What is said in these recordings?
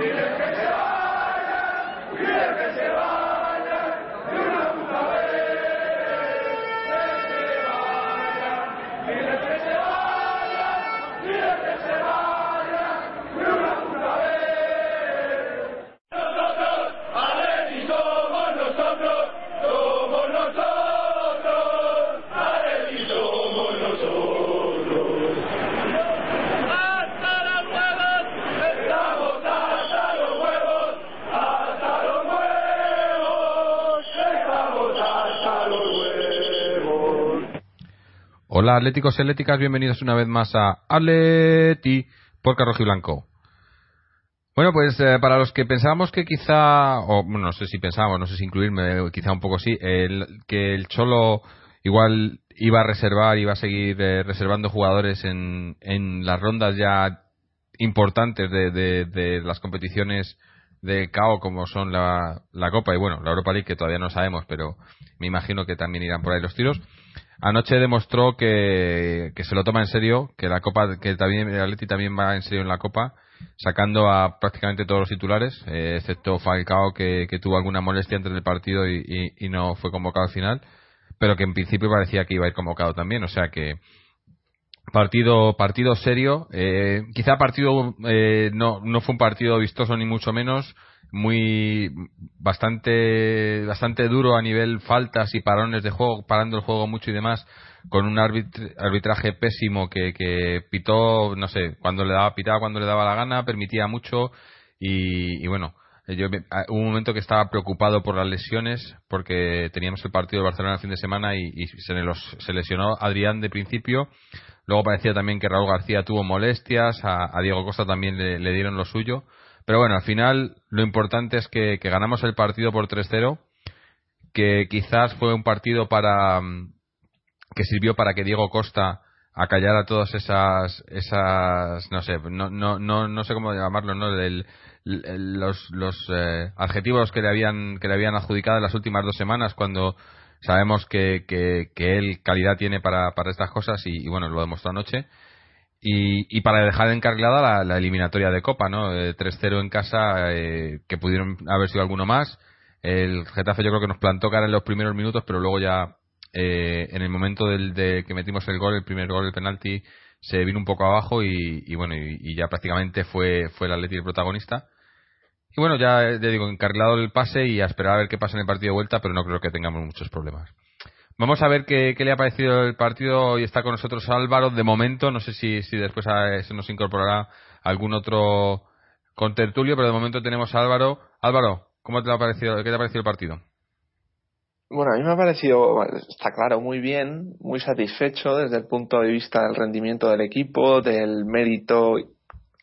We're Hola atléticos y atléticas, bienvenidos una vez más a Atleti por Carrojo Blanco. Bueno, pues eh, para los que pensábamos que quizá, o no sé si pensábamos, no sé si incluirme, quizá un poco sí, que el Cholo igual iba a reservar, iba a seguir eh, reservando jugadores en, en las rondas ya importantes de, de, las competiciones de CAO como son la, la Copa y bueno, la Europa League que todavía no sabemos, pero me imagino que también irán por ahí los tiros Anoche demostró que, se lo toma en serio, que la Copa, que también el Atleti también va en serio en la Copa, sacando a prácticamente todos los titulares, eh, excepto Falcao que, tuvo alguna molestia antes del partido y, no fue convocado al final, pero que en principio parecía que iba a ir convocado también, o sea que partido partido serio, eh, quizá partido eh, no no fue un partido vistoso ni mucho menos muy bastante bastante duro a nivel faltas y parones de juego, parando el juego mucho y demás, con un arbitraje pésimo que, que pitó, no sé, cuando le daba pitaba cuando le daba la gana, permitía mucho y, bueno, yo hubo un momento que estaba preocupado por las lesiones porque teníamos el partido de Barcelona el fin de semana y, se, los, se lesionó Adrián de principio. Luego parecía también que Raúl García tuvo molestias, a, Diego Costa también le dieron lo suyo pero bueno, al final lo importante es que, ganamos el partido por 3-0, que quizás fue un partido para mm, que sirvió para que Diego Costa acallara todas esas esas no sé no no no, no sé cómo llamarlo no los los eh, adjetivos que le habían que le habían adjudicado en las últimas dos semanas cuando sabemos que, que, él calidad tiene para, para estas cosas y, y bueno lo demostró anoche y, y para dejar encarrilada la, eliminatoria de Copa, ¿no? 3-0 eh, en casa, eh, que pudieron haber sido alguno más. El Getafe yo creo que nos plantó cara en los primeros minutos, pero luego ya eh, en el momento del, de que metimos el gol, el primer gol, el penalti, se vino un poco abajo y, y bueno, y, ya prácticamente fue, fue el Atlético el protagonista. Y bueno, ya le digo, encarrilado el pase y a esperar a ver qué pasa en el partido de vuelta, pero no creo que tengamos muchos problemas. Vamos a ver qué, le ha parecido el partido y está con nosotros Álvaro de momento. No sé si, si después se nos incorporará algún otro contertulio, pero de momento tenemos a Álvaro. Álvaro, ¿cómo te ha parecido, qué te ha parecido el partido? Bueno, a mí me ha parecido, está claro, muy bien, muy satisfecho desde el punto de vista del rendimiento del equipo, del mérito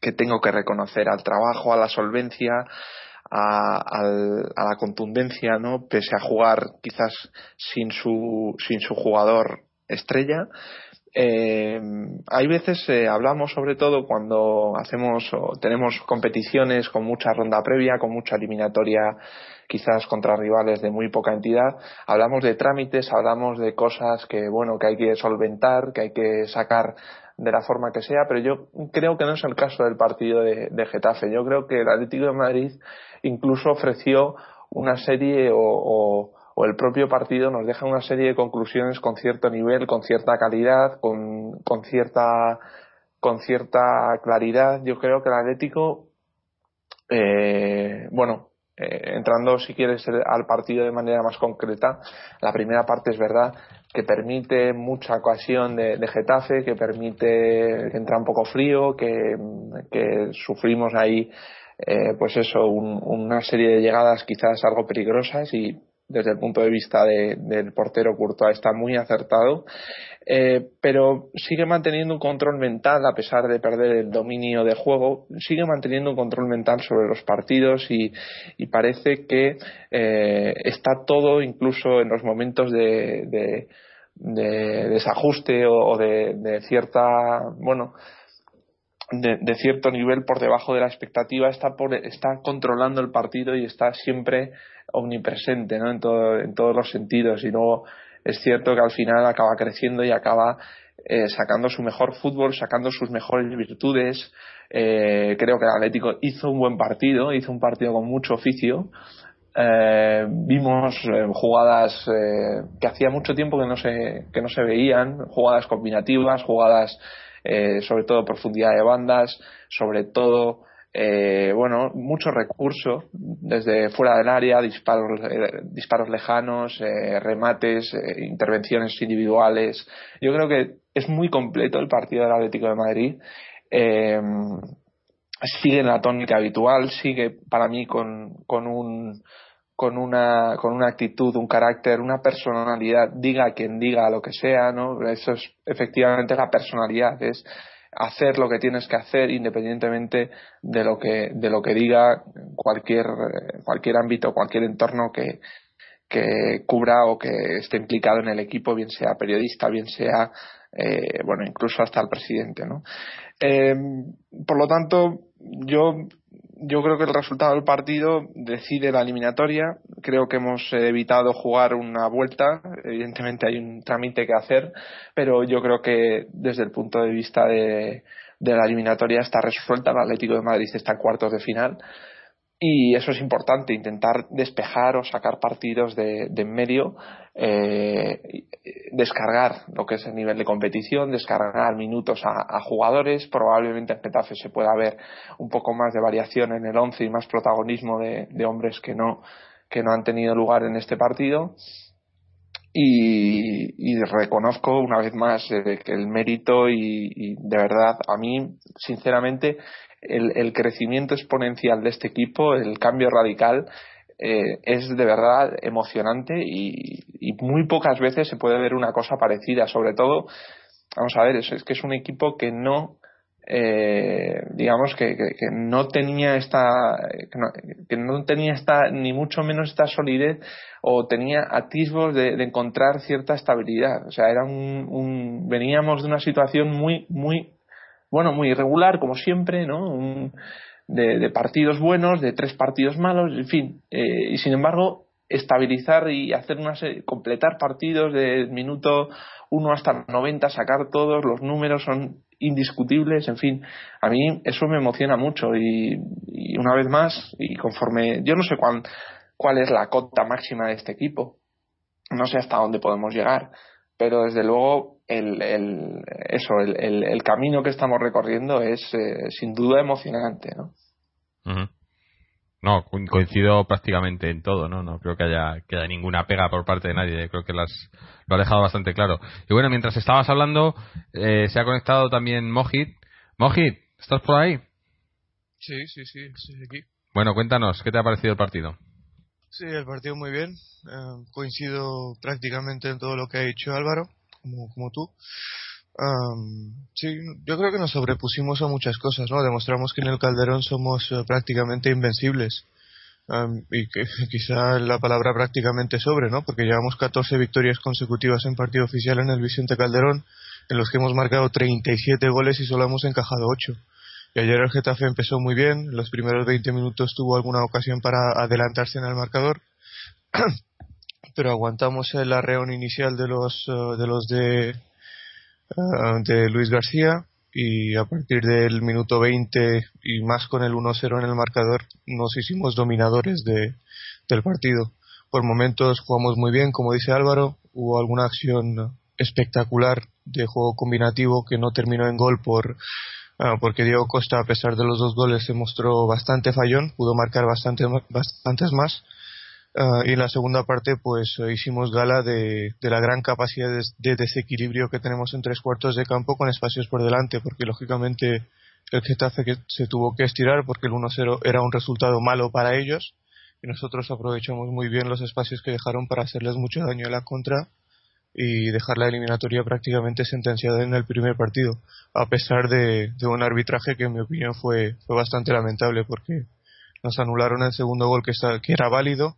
que tengo que reconocer al trabajo, a la solvencia, a, la contundencia, ¿no? Pese a jugar quizás sin su, sin su jugador estrella. Eh, hay veces eh, hablamos sobre todo cuando hacemos o tenemos competiciones con mucha ronda previa, con mucha eliminatoria quizás contra rivales de muy poca entidad, hablamos de trámites, hablamos de cosas que bueno que hay que solventar, que hay que sacar de la forma que sea, pero yo creo que no es el caso del partido de Getafe. Yo creo que el Atlético de Madrid incluso ofreció una serie o, el propio partido nos deja una serie de conclusiones con cierto nivel, con cierta calidad, con, cierta con cierta claridad. Yo creo que el Atlético, eh, bueno, eh, entrando si quieres al partido de manera más concreta, la primera parte es verdad que permite mucha ocasión de, Getafe, que permite que entra un poco frío, que sufrimos ahí eh, pues eso, una serie de llegadas quizás algo peligrosas y desde el punto de vista del portero Courtois está muy acertado, eh, pero sigue manteniendo un control mental a pesar de perder el dominio de juego, sigue manteniendo un control mental sobre los partidos y, parece que eh, está todo incluso en los momentos de, desajuste o, de, de cierta, bueno, de, cierto nivel por debajo de la expectativa está, por, está controlando el partido y está siempre omnipresente en, todo, en todos los sentidos y luego es cierto que al final acaba creciendo y acaba eh, sacando su mejor fútbol, sacando sus mejores virtudes. Eh, creo que el Atlético hizo un buen partido, hizo un partido con mucho oficio. Eh, vimos jugadas que hacía mucho tiempo que no se, que no se veían, jugadas combinativas, jugadas sobre todo profundidad de bandas, sobre todo eh, bueno, mucho recurso desde fuera del área, disparos, eh, disparos lejanos, eh, remates, eh, intervenciones individuales. Yo creo que es muy completo el partido del Atlético de Madrid. sigue en la tónica habitual, sigue para mí con, con un con una, con una actitud, un carácter, una personalidad, diga quien diga lo que sea, ¿no? Eso es efectivamente la personalidad, es hacer lo que tienes que hacer independientemente de lo que, de lo que diga cualquier, cualquier ámbito, cualquier entorno que, que cubra o que esté implicado en el equipo, bien sea periodista, bien sea, eh, bueno, incluso hasta el presidente, ¿no? Eh, por lo tanto, yo yo creo que el resultado del partido decide la eliminatoria. Creo que hemos evitado jugar una vuelta. Evidentemente hay un trámite que hacer, pero yo creo que desde el punto de vista de, la eliminatoria está resuelta. El Atlético de Madrid está en cuartos de final y eso es importante, intentar despejar o sacar partidos de, en medio, eh, descargar lo que es el nivel de competición, descargar minutos a, jugadores, probablemente en Getafe se pueda ver un poco más de variación en el once y más protagonismo de, hombres que no, que no han tenido lugar en este partido. Y, reconozco una vez más eh, que el mérito y, y, de verdad a mí sinceramente el, crecimiento exponencial de este equipo, el cambio radical, eh, es de verdad emocionante y, muy pocas veces se puede ver una cosa parecida. Sobre todo, vamos a ver, es, que es un equipo que no, eh, digamos que, no tenía esta, que no, tenía esta, ni mucho menos esta solidez o tenía atisbos de, encontrar cierta estabilidad. O sea, era un, veníamos de una situación muy, muy bueno, muy irregular, como siempre, ¿no? De, partidos buenos, de tres partidos malos, en fin. Eh, y sin embargo, estabilizar y hacer una completar partidos de minuto uno hasta 90, sacar todos, los números son indiscutibles, en fin, a mí eso me emociona mucho y, una vez más, y conforme, yo no sé cuál, cuál es la cota máxima de este equipo, no sé hasta dónde podemos llegar, pero desde luego el, el eso el, el, camino que estamos recorriendo es eh, sin duda emocionante no no coincido prácticamente en todo no no creo que haya que haya ninguna pega por parte de nadie creo que las lo ha dejado bastante claro. Y bueno mientras estabas hablando eh, se ha conectado también Mojit Mojit estás por ahí sí sí sí estoy aquí. Bueno cuéntanos qué te ha parecido el partido Sí, el partido muy bien. Eh, coincido prácticamente en todo lo que ha dicho Álvaro, como, como tú. sí, yo creo que nos sobrepusimos a muchas cosas, ¿no? Demostramos que en el Calderón somos eh, prácticamente invencibles. y que quizá la palabra prácticamente sobre, ¿no? Porque llevamos 14 victorias consecutivas en partido oficial en el Vicente Calderón, en los que hemos marcado 37 goles y solo hemos encajado 8. Y ayer el Getafe empezó muy bien, en los primeros 20 minutos tuvo alguna ocasión para adelantarse en el marcador, pero aguantamos el arreón inicial de los eh, de los de, eh, de Luis García y a partir del minuto 20 y más con el 1-0 en el marcador nos hicimos dominadores de, del partido. Por momentos jugamos muy bien, como dice Álvaro, hubo alguna acción espectacular de juego combinativo que no terminó en gol por porque Diego Costa, a pesar de los dos goles, se mostró bastante fallón, pudo marcar bastante, bastantes más. Ah, y en la segunda parte, pues eh, hicimos gala de, la gran capacidad de, desequilibrio que tenemos en tres cuartos de campo con espacios por delante, porque lógicamente el Getafe que se tuvo que estirar porque el 1-0 era un resultado malo para ellos y nosotros aprovechamos muy bien los espacios que dejaron para hacerles mucho daño a la contra y dejar la eliminatoria prácticamente sentenciada en el primer partido, a pesar de, un arbitraje que en mi opinión fue, fue bastante lamentable porque nos anularon el segundo gol que, que era válido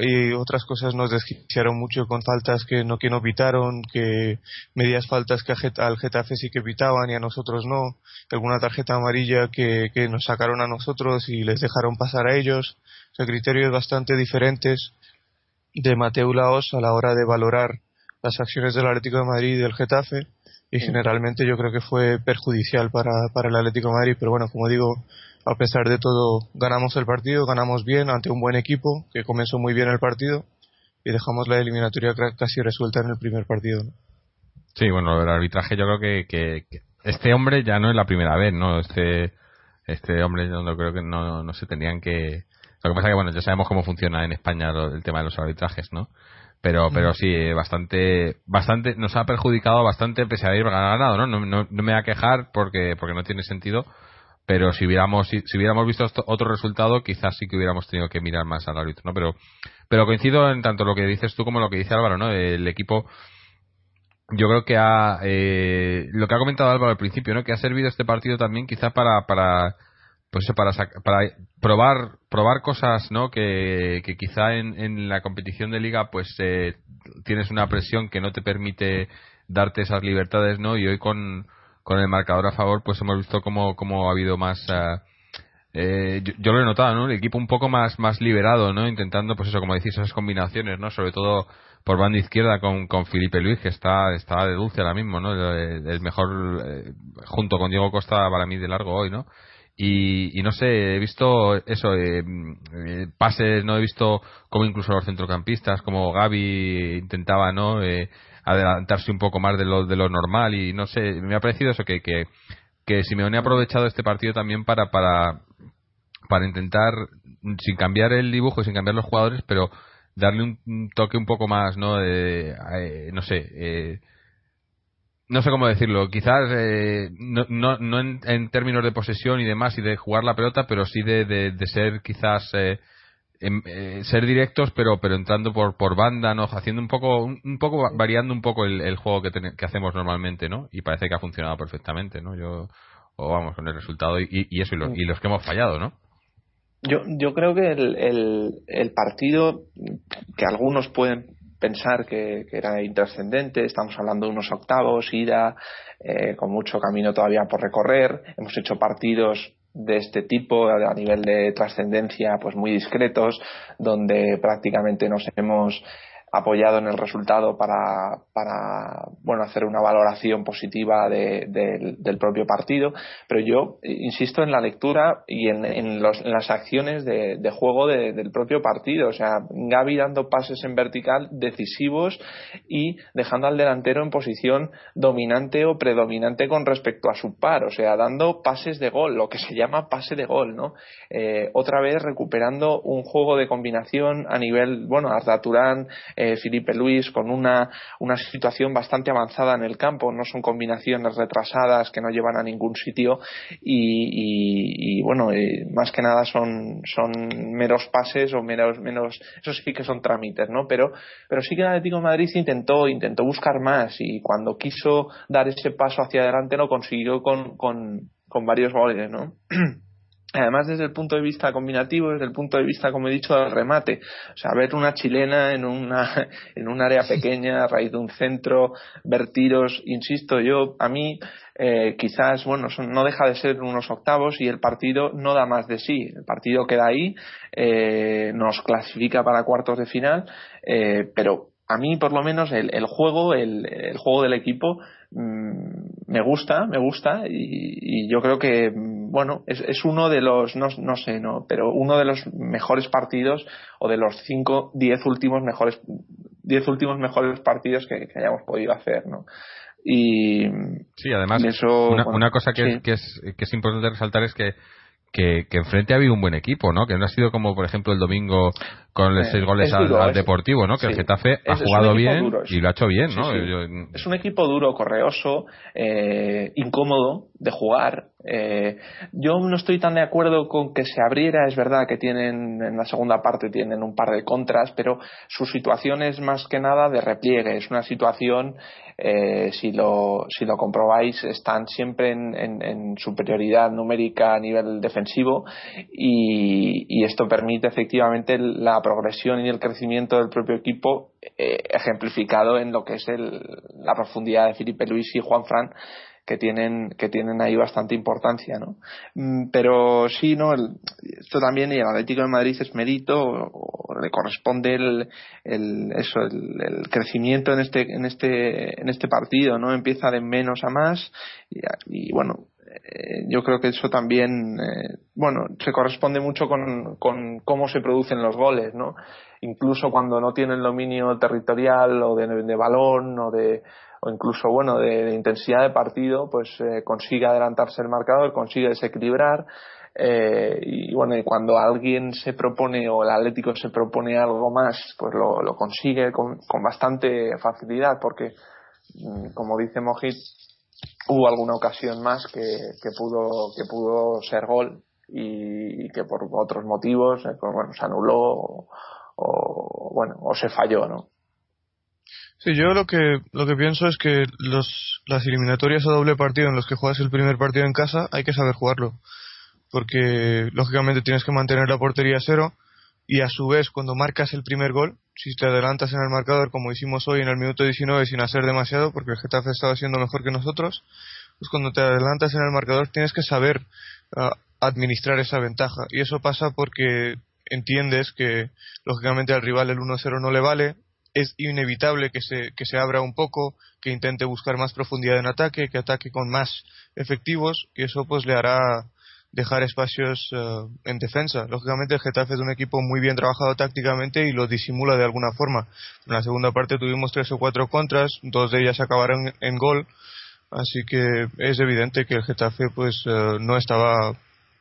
y otras cosas nos desquiciaron mucho con faltas que no que no pitaron, que medias faltas que al Getafe sí que pitaban y a nosotros no, alguna tarjeta amarilla que, que nos sacaron a nosotros y les dejaron pasar a ellos, o sea, criterios bastante diferentes de Mateo Laos a la hora de valorar las acciones del Atlético de Madrid y del Getafe y generalmente yo creo que fue perjudicial para, para el Atlético de Madrid, pero bueno, como digo, a pesar de todo, ganamos el partido, ganamos bien ante un buen equipo que comenzó muy bien el partido y dejamos la eliminatoria casi resuelta en el primer partido. Sí, bueno, el arbitraje yo creo que, que, este hombre ya no es la primera vez, ¿no? Este este hombre yo no creo que no, no se tenían que lo que pasa que bueno ya sabemos cómo funciona en España el tema de los arbitrajes no pero pero sí bastante bastante nos ha perjudicado bastante pese a haber ganado ¿no? No, no, me voy a quejar porque porque no tiene sentido pero si hubiéramos si, hubiéramos visto otro resultado quizás sí que hubiéramos tenido que mirar más al árbitro no pero pero coincido en tanto lo que dices tú como lo que dice Álvaro no el equipo yo creo que ha eh, lo que ha comentado Álvaro al principio no que ha servido este partido también quizá para para pues para para probar probar cosas no que, que quizá en, en, la competición de liga pues eh, tienes una presión que no te permite darte esas libertades no y hoy con, con el marcador a favor pues hemos visto cómo, cómo ha habido más eh, eh yo, lo he notado no el equipo un poco más más liberado no intentando pues eso como decís esas combinaciones no sobre todo por banda izquierda con, con Felipe Luis que está está de dulce ahora mismo no el, mejor eh, junto con Diego Costa para mí de largo hoy no y, y no sé, he visto eso, eh, eh, pases, no he visto como incluso los centrocampistas, como Gaby intentaba, ¿no? Eh, adelantarse un poco más de lo, de lo normal y no sé, me ha parecido eso que, que, que Simeone ha aprovechado este partido también para, para, para intentar, sin cambiar el dibujo, sin cambiar los jugadores, pero darle un, toque un poco más, ¿no? De, no sé, eh, no sé cómo decirlo, quizás eh, no, no, no en, términos de posesión y demás y de jugar la pelota, pero sí de, de, ser quizás eh, em, eh, ser directos, pero pero entrando por por banda, no, haciendo un poco un, poco variando un poco el, juego que, que hacemos normalmente, ¿no? Y parece que ha funcionado perfectamente, ¿no? Yo o vamos con el resultado y, y eso y, lo, y los que hemos fallado, ¿no? Yo, yo creo que el, el, el partido que algunos pueden pensar que, era intrascendente. Estamos hablando de unos octavos, ida, eh, con mucho camino todavía por recorrer. Hemos hecho partidos de este tipo a nivel de trascendencia pues muy discretos donde prácticamente nos hemos apoyado en el resultado para, para bueno, hacer una valoración positiva del propio partido, pero yo insisto en la lectura y en, en, las acciones de, juego del propio partido, o sea, Gaby dando pases en vertical decisivos y dejando al delantero en posición dominante o predominante con respecto a su par, o sea, dando pases de gol, lo que se llama pase de gol, ¿no? Eh, otra vez recuperando un juego de combinación a nivel, bueno, Arda Turán, Felipe Luis con una, una situación bastante avanzada en el campo, no son combinaciones retrasadas que no llevan a ningún sitio y, bueno, eh, más que nada son, son meros pases o menos, menos, eso sí que son trámites, ¿no? Pero, pero sí que el Atlético de Madrid intentó, intentó buscar más y cuando quiso dar ese paso hacia adelante lo consiguió con, con, con varios goles, ¿no? Además, desde el punto de vista combinativo, desde el punto de vista, como he dicho, del remate. O sea, ver una chilena en, una, en un área pequeña, a raíz de un centro, ver tiros, insisto, yo, a mí, eh, quizás, bueno, no deja de ser unos octavos y el partido no da más de sí. El partido queda ahí, eh, nos clasifica para cuartos de final, eh, pero a mí, por lo menos, el, el juego, el, el juego del equipo, me gusta, me gusta y, yo creo que, bueno, es, es uno de los, no, no, sé, no, pero uno de los mejores partidos o de los cinco, diez últimos mejores, diez últimos mejores partidos que, hayamos podido hacer, ¿no? Y sí, además, eso, una, una cosa que, que, es, que es importante resaltar es que que, que enfrente ha habido un buen equipo, ¿no? Que no ha sido como, por ejemplo, el domingo con los seis goles al, Deportivo, ¿no? Que el Getafe ha jugado bien y lo ha hecho bien, ¿no? es un equipo duro, correoso, eh, incómodo de jugar. Eh, yo no estoy tan de acuerdo con que se abriera, es verdad que tienen en la segunda parte tienen un par de contras, pero su situación es más que nada de repliegue, es una situación eh, si, lo, si lo comprobáis, están siempre en, superioridad numérica a nivel defensivo y, esto permite efectivamente la progresión y el crecimiento del propio equipo eh, ejemplificado en lo que es el, la profundidad de Felipe Luis y Juan Fran que tienen que tienen ahí bastante importancia no mm, pero sí no esto también y el Atlético de Madrid es mérito o, le corresponde el, el eso el, crecimiento en este en este en este partido no empieza de menos a más y, bueno eh, yo creo que eso también eh, bueno se corresponde mucho con, con cómo se producen los goles no incluso cuando no tienen dominio territorial o de balón o de o incluso bueno de, intensidad de partido pues eh, consigue adelantarse el marcador consigue desequilibrar eh, y bueno y cuando alguien se propone o el Atlético se propone algo más pues lo, lo consigue con, con, bastante facilidad porque mm, como dice Mojit hubo alguna ocasión más que, que pudo que pudo ser gol y, que por otros motivos eh, pues, bueno se anuló o, o bueno o se falló no Sí, yo lo que, lo que pienso es que los, las eliminatorias a doble partido en los que juegas el primer partido en casa hay que saber jugarlo. Porque lógicamente tienes que mantener la portería a cero y a su vez cuando marcas el primer gol, si te adelantas en el marcador como hicimos hoy en el minuto 19 sin hacer demasiado porque el Getafe estaba siendo mejor que nosotros, pues cuando te adelantas en el marcador tienes que saber ah, administrar esa ventaja. Y eso pasa porque entiendes que lógicamente al rival el 1-0 no le vale, es inevitable que se, que se abra un poco, que intente buscar más profundidad en ataque, que ataque con más efectivos y eso pues le hará dejar espacios eh, en defensa. Lógicamente el Getafe es un equipo muy bien trabajado tácticamente y lo disimula de alguna forma. En la segunda parte tuvimos tres o cuatro contras, dos de ellas acabaron en gol, así que es evidente que el Getafe pues eh, no estaba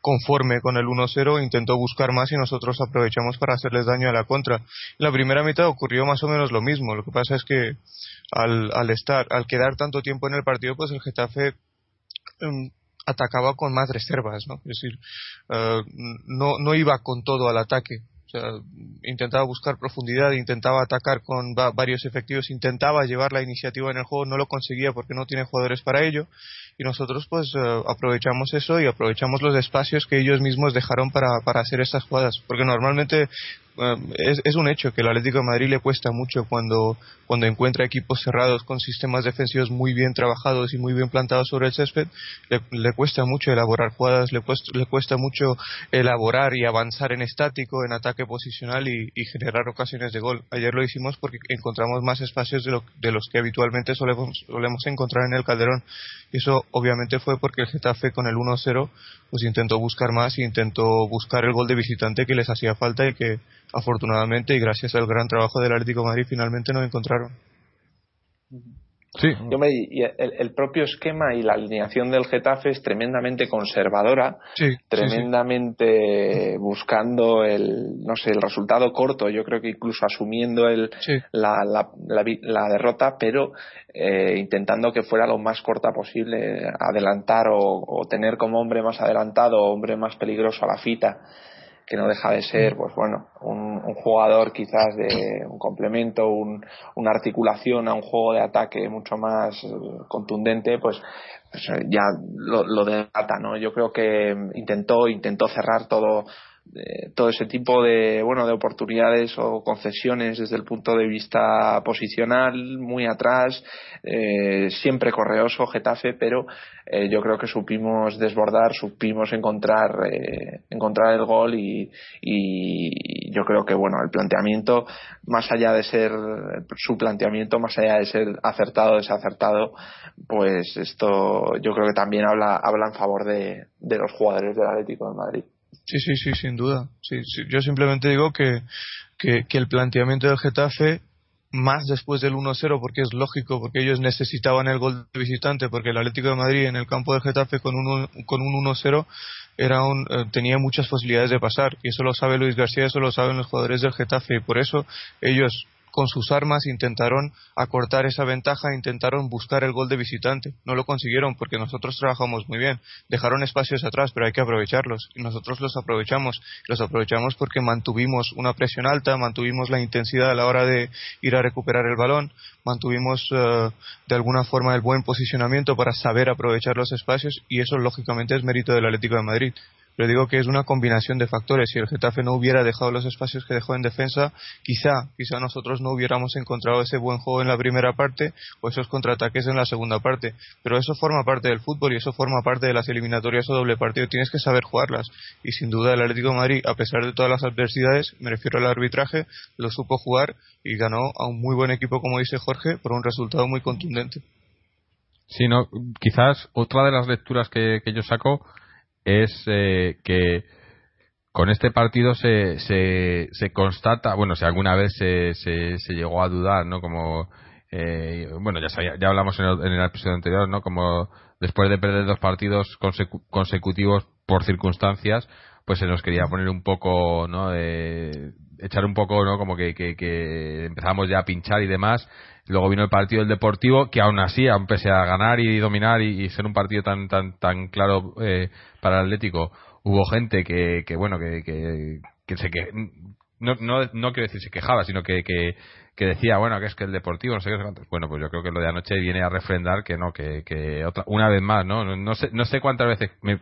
conforme con el 1-0, intentó buscar más y nosotros aprovechamos para hacerles daño a la contra. En la primera mitad ocurrió más o menos lo mismo. Lo que pasa es que al, estar, al quedar tanto tiempo en el partido, pues el Getafe em, atacaba con más reservas, ¿no? Es decir, eh, no, no iba con todo al ataque. Intentaba buscar profundidad, intentaba atacar con varios efectivos, intentaba llevar la iniciativa en el juego, no lo conseguía porque no tiene jugadores para ello. Y nosotros pues eh, aprovechamos eso y aprovechamos los espacios que ellos mismos dejaron para, para hacer estas jugadas. Porque normalmente es, es, un hecho que el Atlético de Madrid le cuesta mucho cuando, cuando encuentra equipos cerrados con sistemas defensivos muy bien trabajados y muy bien plantados sobre el césped, le, cuesta mucho elaborar jugadas, le, le, cuesta mucho elaborar y avanzar en estático, en ataque posicional y, generar ocasiones de gol. Ayer lo hicimos porque encontramos más espacios de, lo, de los que habitualmente solemos, solemos encontrar en el Calderón. Y eso obviamente fue porque el Getafe con el 1-0 pues intentó buscar más y intentó buscar el gol de visitante que les hacía falta y que afortunadamente y gracias al gran trabajo del Atlético de Madrid finalmente nos encontraron. Sí. y el, propio esquema y la alineación del Getafe es tremendamente conservadora, tremendamente buscando el, no sé, el resultado corto. Yo creo que incluso asumiendo el, la, la, la, derrota, pero eh, intentando que fuera lo más corta posible, adelantar o, o tener como hombre más adelantado o hombre más peligroso a la fita que no deja de ser, pues bueno, un, jugador quizás de un complemento, un, una articulación a un juego de ataque mucho más eh, contundente, pues, pues eh, ya lo, lo delata, ¿no? Yo creo que intentó, intentó cerrar todo, todo ese tipo de bueno de oportunidades o concesiones desde el punto de vista posicional muy atrás eh, siempre correoso Getafe pero eh, yo creo que supimos desbordar supimos encontrar eh, encontrar el gol y, y, yo creo que bueno el planteamiento más allá de ser su planteamiento más allá de ser acertado desacertado pues esto yo creo que también habla habla en favor de, de los jugadores del Atlético de Madrid Sí, sí, sí, sin duda. Sí, Yo simplemente digo que, que, el planteamiento del Getafe, más después del 1-0, porque es lógico, porque ellos necesitaban el gol de visitante, porque el Atlético de Madrid en el campo del Getafe con un, con un 1-0 era un, eh, tenía muchas posibilidades de pasar. Y eso lo sabe Luis García, eso lo saben los jugadores del Getafe. Y por eso ellos con sus armas intentaron acortar esa ventaja, intentaron buscar el gol de visitante. No lo consiguieron porque nosotros trabajamos muy bien. Dejaron espacios atrás, pero hay que aprovecharlos. Y nosotros los aprovechamos. Los aprovechamos porque mantuvimos una presión alta, mantuvimos la intensidad a la hora de ir a recuperar el balón, mantuvimos eh, de alguna forma el buen posicionamiento para saber aprovechar los espacios y eso lógicamente es mérito del Atlético de Madrid pero digo que es una combinación de factores. Si el Getafe no hubiera dejado los espacios que dejó en defensa, quizá, quizá nosotros no hubiéramos encontrado ese buen juego en la primera parte o esos contraataques en la segunda parte. Pero eso forma parte del fútbol y eso forma parte de las eliminatorias o doble partido. Tienes que saber jugarlas. Y sin duda el Atlético de Madrid, a pesar de todas las adversidades, me refiero al arbitraje, lo supo jugar y ganó a un muy buen equipo, como dice Jorge, por un resultado muy contundente. Sí, quizás otra de las lecturas que, yo saco es eh, que con este partido se, se, se, constata, bueno, si alguna vez se, se, llegó a dudar, ¿no? Como, eh, bueno, ya, ya hablamos en el, en el, episodio anterior, ¿no? Como después de perder dos partidos consecutivos por circunstancias, pues se nos quería poner un poco, ¿no? Echar un poco, ¿no? Como que, que, empezamos ya a pinchar y demás. Luego vino el partido del Deportivo, que aún así, aun pese a ganar y dominar y, ser un partido tan tan tan claro eh, para el Atlético, hubo gente que, que bueno, que, que, que se que no, no, no quiero decir se quejaba, sino que, que, que decía, bueno, que es que el Deportivo, no sé qué, Bueno, pues yo creo que lo de anoche viene a refrendar que no, que, que otra, una vez más, ¿no? No sé, no sé cuántas veces. Me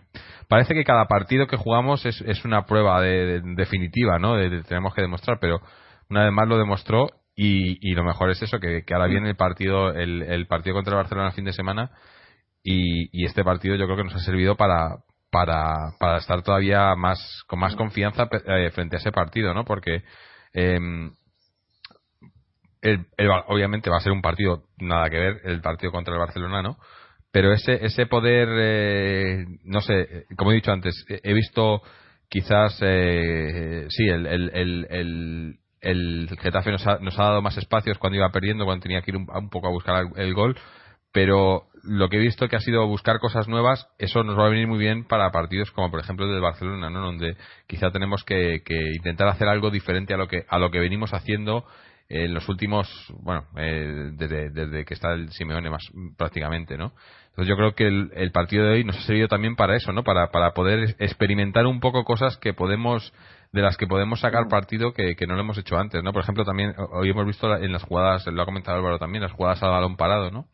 parece que cada partido que jugamos es, es una prueba de, definitiva, ¿no? De, tenemos que demostrar, pero una vez más lo demostró y, y lo mejor es eso, que, que ahora viene el partido, el, el partido contra el Barcelona el fin de semana y, y este partido yo creo que nos ha servido para, para, para estar todavía más con más confianza eh, frente a ese partido, ¿no? Porque eh, el, obviamente va a ser un partido nada que ver el partido contra el Barcelona, ¿no? Pero ese ese poder, eh, no sé, como he dicho antes, he visto quizás eh, sí el, el, el, Getafe nos ha, nos ha dado más espacios cuando iba perdiendo, cuando tenía que ir un, poco a buscar el gol, pero lo que he visto que ha sido buscar cosas nuevas, eso nos va a venir muy bien para partidos como por ejemplo el de Barcelona, ¿no? Donde quizá tenemos que, que intentar hacer algo diferente a lo que a lo que venimos haciendo en los últimos, bueno, eh, desde, desde, que está el Simeone más prácticamente, ¿no? Entonces yo creo que el, partido de hoy nos ha servido también para eso, ¿no? Para, para poder experimentar un poco cosas que podemos, de las que podemos sacar partido que, que no lo hemos hecho antes, ¿no? Por ejemplo, también hoy hemos visto en las jugadas, lo ha comentado Álvaro también, las jugadas al balón parado, ¿no?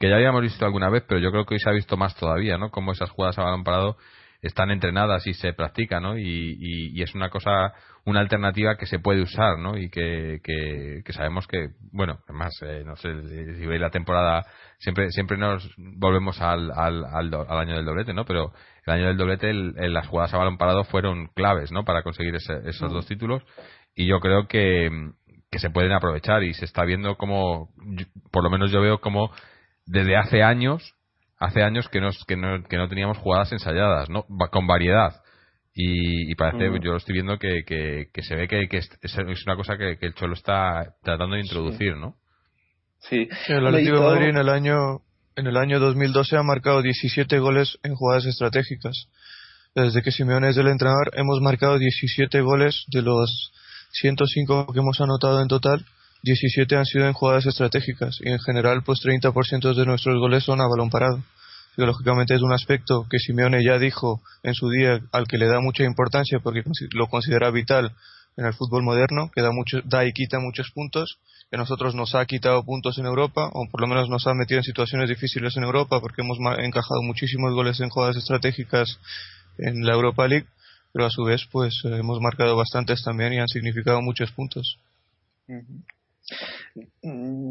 Que ya habíamos visto alguna vez, pero yo creo que hoy se ha visto más todavía, ¿no? Como esas jugadas al balón parado están entrenadas y se practican, ¿no? Y, y, es una cosa, una alternativa que se puede usar, ¿no? Y que, que, sabemos que, bueno, además, eh, no sé, si veis la temporada, siempre siempre nos volvemos al, al, al, año del doblete, ¿no? Pero el año del doblete, las jugadas a balón parado fueron claves, ¿no? Para conseguir esos dos títulos. Y yo creo que, que se pueden aprovechar y se está viendo como, por lo menos yo veo como desde hace años hace años que, nos, que, no, que no teníamos jugadas ensayadas, ¿no? con variedad. Y, parece, yo lo estoy viendo que, que, se ve que, es, una cosa que, el Cholo está tratando de introducir, ¿no? Sí. El Atlético de Madrid en el año en el año 2012 ha marcado 17 goles en jugadas estratégicas. Desde que Simeone es el entrenador hemos marcado 17 goles de los 105 que hemos anotado en total 17 han sido en jugadas estratégicas y en general pues 30% de nuestros goles son a balón parado. lógicamente es un aspecto que Simeone ya dijo en su día al que le da mucha importancia porque lo considera vital en el fútbol moderno, que da, mucho, da y quita muchos puntos, que nosotros nos ha quitado puntos en Europa, o por lo menos nos ha metido en situaciones difíciles en Europa, porque hemos encajado muchísimos goles en jugadas estratégicas en la Europa League, pero a su vez pues hemos marcado bastantes también y han significado muchos puntos.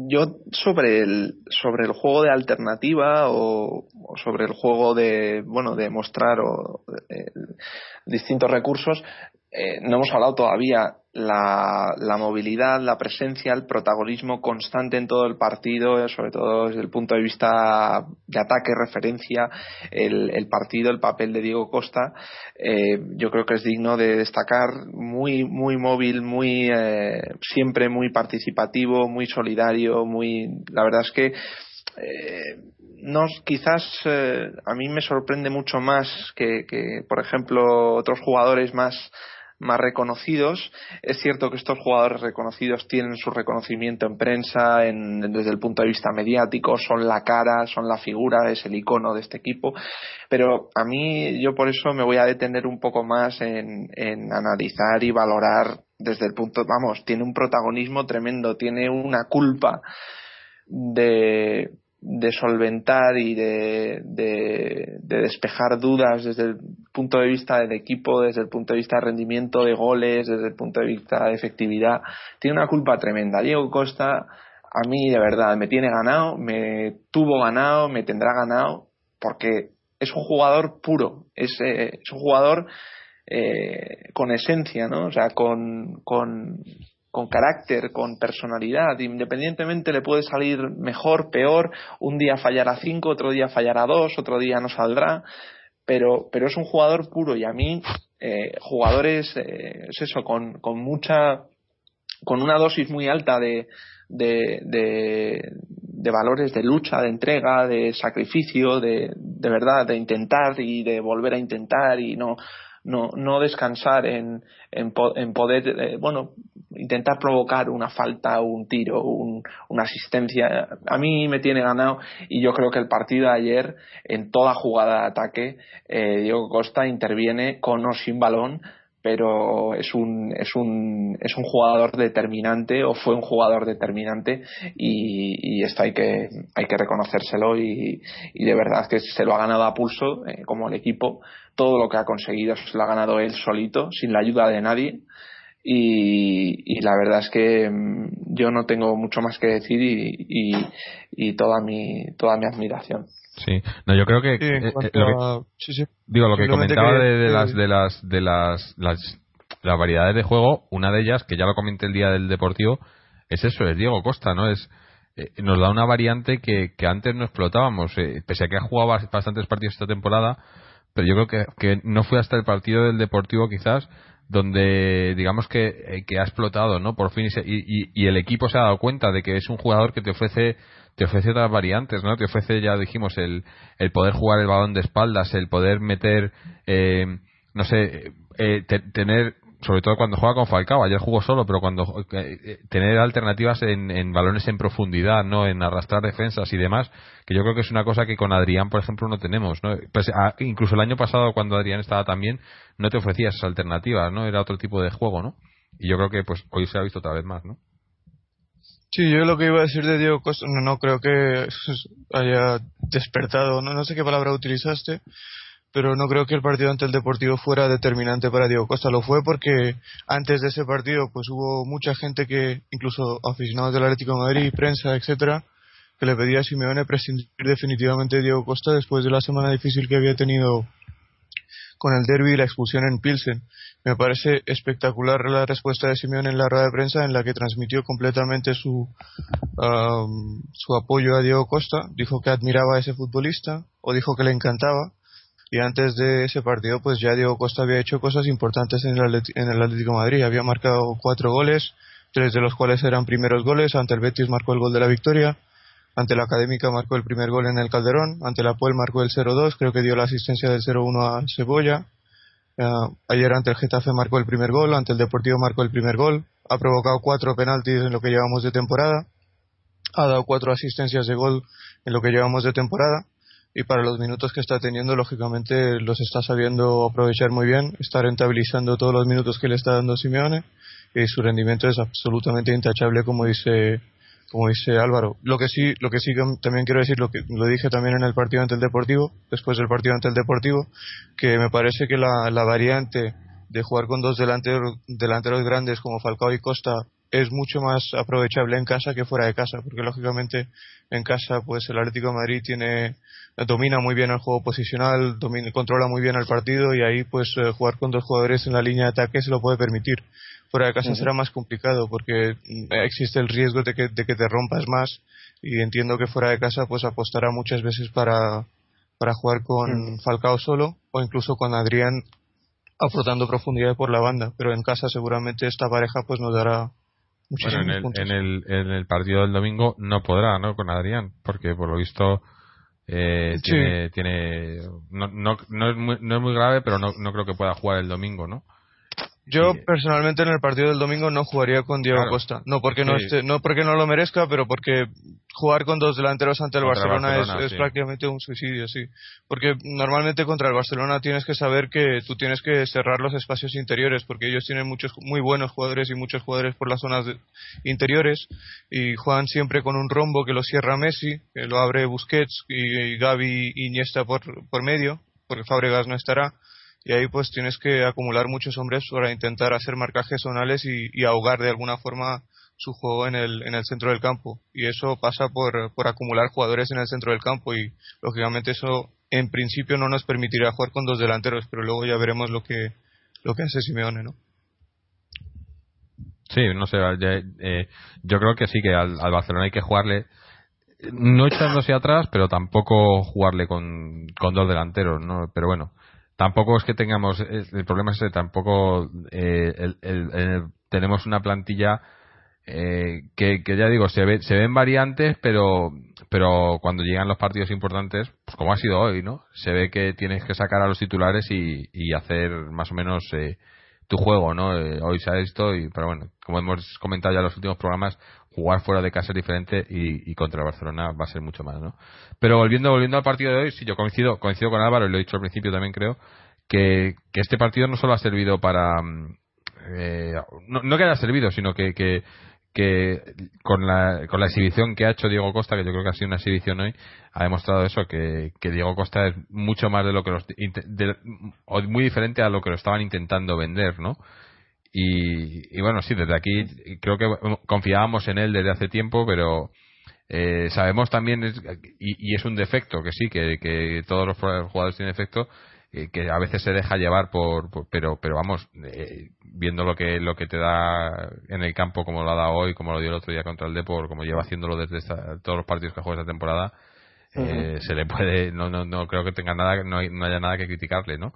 Yo sobre el sobre el juego de alternativa o, sobre el juego de bueno de mostrar o, eh, distintos recursos eh, no hemos hablado todavía la, la, movilidad, la presencia, el protagonismo constante en todo el partido, eh, sobre todo desde el punto de vista de ataque, referencia, el, partido, el papel de Diego Costa, eh, yo creo que es digno de destacar, muy, muy móvil, muy, eh, siempre muy participativo, muy solidario, muy, la verdad es que no, quizás a mí me sorprende mucho más que, que, por ejemplo, otros jugadores más más reconocidos. Es cierto que estos jugadores reconocidos tienen su reconocimiento en prensa, en, desde el punto de vista mediático, son la cara, son la figura, es el icono de este equipo. Pero a mí, yo por eso me voy a detener un poco más en, en analizar y valorar desde el punto, vamos, tiene un protagonismo tremendo, tiene una culpa de de solventar y de, de, despejar dudas desde el punto de vista del equipo, desde el punto de vista de rendimiento de goles, desde el punto de vista de efectividad, tiene una culpa tremenda. Diego Costa, a mí de verdad, me tiene ganado, me tuvo ganado, me tendrá ganado, porque es un jugador puro, es, eh, es un jugador eh, con esencia, ¿no? O sea, con, con, con carácter, con personalidad. Independientemente le puede salir mejor, peor, un día fallará cinco, otro día fallará dos, otro día no saldrá, pero, pero es un jugador puro y a mí eh, jugadores, eh, es eso, con, con mucha, con una dosis muy alta de, de, de, valores de lucha, de entrega, de sacrificio, de, de verdad, de intentar y de volver a intentar y no, no, no descansar en, en, poder, eh, bueno, intentar provocar una falta, un tiro, una asistencia. A mí me tiene ganado y yo creo que el partido de ayer, en toda jugada de ataque, eh, Diego Costa interviene con o sin balón pero es un, es un, es un jugador determinante o fue un jugador determinante y, esto hay que, hay que reconocérselo y, de verdad que se lo ha ganado a pulso eh, como el equipo. Todo lo que ha conseguido se lo ha ganado él solito, sin la ayuda de nadie. Y, la verdad es que mm, yo no tengo mucho más que decir y, y toda mi toda mi admiración. Sí, no, yo creo que, eh, eh, digo lo que comentaba de, las de las de las, las variedades de juego, una de ellas que ya lo comenté el día del Deportivo es eso, es Diego Costa, no es eh, nos da una variante que, que antes no explotábamos, pese a que ha jugado bastantes partidos esta temporada, pero yo creo que, que no fue hasta el partido del Deportivo quizás donde digamos que, que ha explotado, ¿no? Por fin y, y, y, el equipo se ha dado cuenta de que es un jugador que te ofrece te ofrece otras variantes, ¿no? Te ofrece, ya dijimos, el, el poder jugar el balón de espaldas, el poder meter, eh, no sé, eh, tener, sobre todo cuando juega con Falcao, ayer jugó solo, pero cuando eh, tener alternativas en, en, balones en profundidad, ¿no? En arrastrar defensas y demás, que yo creo que es una cosa que con Adrián, por ejemplo, no tenemos, ¿no? Pues, ah, incluso el año pasado, cuando Adrián estaba también, no te ofrecía esas alternativas, ¿no? Era otro tipo de juego, ¿no? Y yo creo que, pues, hoy se ha visto otra vez más, ¿no? Sí, yo lo que iba a decir de Diego Costa, no, no creo que haya despertado, no, no sé qué palabra utilizaste, pero no creo que el partido ante el Deportivo fuera determinante para Diego Costa. Lo fue porque antes de ese partido pues hubo mucha gente que, incluso aficionados del Atlético Madrid, prensa, etcétera, que le pedía a Simeone prescindir definitivamente de Diego Costa después de la semana difícil que había tenido con el derby y la expulsión en Pilsen. Me parece espectacular la respuesta de Simeón en la rueda de prensa en la que transmitió completamente su, su apoyo a Diego Costa. Dijo que admiraba a ese futbolista o dijo que le encantaba. Y antes de ese partido, pues ya Diego Costa había hecho cosas importantes en el, en el Atlético Madrid. Había marcado cuatro goles, tres de los cuales eran primeros goles. Ante el Betis marcó el gol de la victoria. Ante la Académica marcó el primer gol en el Calderón. Ante la Puel marcó el 0-2. Creo que dio la asistencia del 0-1 a Cebolla ayer ante el Getafe marcó el primer gol, ante el Deportivo marcó el primer gol, ha provocado cuatro penaltis en lo que llevamos de temporada, ha dado cuatro asistencias de gol en lo que llevamos de temporada y para los minutos que está teniendo, lógicamente los está sabiendo aprovechar muy bien, está rentabilizando todos los minutos que le está dando Simeone y su rendimiento es absolutamente intachable, como dice como dice Álvaro. Lo que sí, lo que sí también quiero decir, lo que lo dije también en el partido ante el Deportivo, después del partido ante el Deportivo, que me parece que la, la variante de jugar con dos delanteros, delanteros grandes como Falcao y Costa es mucho más aprovechable en casa que fuera de casa, porque lógicamente en casa pues el Atlético de Madrid tiene domina muy bien el juego posicional, domina, controla muy bien el partido y ahí pues eh, jugar con dos jugadores en la línea de ataque se lo puede permitir. Fuera de casa será más complicado porque mm, existe el riesgo de que, de que te rompas más y entiendo que fuera de casa pues apostará muchas veces para, para jugar con Falcao solo o incluso con Adrián afrontando profundidad por la banda pero en casa seguramente esta pareja pues nos dará bueno, en el, en el, en el partido del domingo no podrá, ¿no? Con Adrián, porque por lo visto eh, tiene, tiene no, no, no, es muy, no es muy grave, pero no, no creo que pueda jugar el domingo, ¿no? Yo personalmente en el partido del domingo no jugaría con Diego Costa. No porque no, esté, no porque no lo merezca, pero porque jugar con dos delanteros ante el Barcelona, es, prácticamente un suicidio, sí. Porque normalmente contra el Barcelona tienes que saber que tú tienes que cerrar los espacios interiores, porque ellos tienen muchos muy buenos jugadores y muchos jugadores por las zonas interiores y juegan siempre con un rombo que lo cierra Messi, que lo abre Busquets y, Gaby y Iniesta por, por medio, porque Fabregas no estará y ahí pues tienes que acumular muchos hombres para intentar hacer marcajes zonales y, ahogar de alguna forma su juego en el, en el centro del campo y eso pasa por, por acumular jugadores en el centro del campo y lógicamente eso en principio no nos permitirá jugar con dos delanteros pero luego ya veremos lo que lo que hace Simeone ¿no? Sí, no sé, eh, yo creo que sí que al, Barcelona hay que jugarle no echándose atrás, pero tampoco jugarle con, con dos delanteros, ¿no? Pero bueno, tampoco es que tengamos el problema es que tampoco eh, tenemos una plantilla eh, que, ya digo se ve, se ven variantes pero pero cuando llegan los partidos importantes pues como ha sido hoy no se ve que tienes que sacar a los titulares y, y hacer más o menos eh, tu juego no hoy se ha visto y pero bueno como hemos comentado ya en los últimos programas jugar fuera de casa es diferente y, contra el Barcelona va a ser mucho más, ¿no? Pero volviendo, volviendo al partido de hoy, sí, yo coincido, coincido con Álvaro, y lo he dicho al principio también creo, que, este partido no solo ha servido para... Mm, eh, no, que haya servido, sino que, que, con, la, con la exhibición que ha hecho Diego Costa, que yo creo que ha sido una exhibición hoy, ha demostrado eso, que, que Diego Costa es mucho más de lo que los... o muy diferente a lo que lo estaban intentando vender, ¿no? Y, bueno, sí, desde aquí creo que confiábamos en él desde hace tiempo, pero eh, sabemos también, y, es un defecto, que sí, que, que todos los jugadores tienen defecto, eh, que a veces se deja llevar por, pero pero vamos eh, viendo lo que lo que te da en el campo como lo ha dado hoy como lo dio el otro día contra el Depor como lleva haciéndolo desde todos los partidos que juega esta temporada se le puede no, no no creo que tenga nada no, no haya nada que criticarle no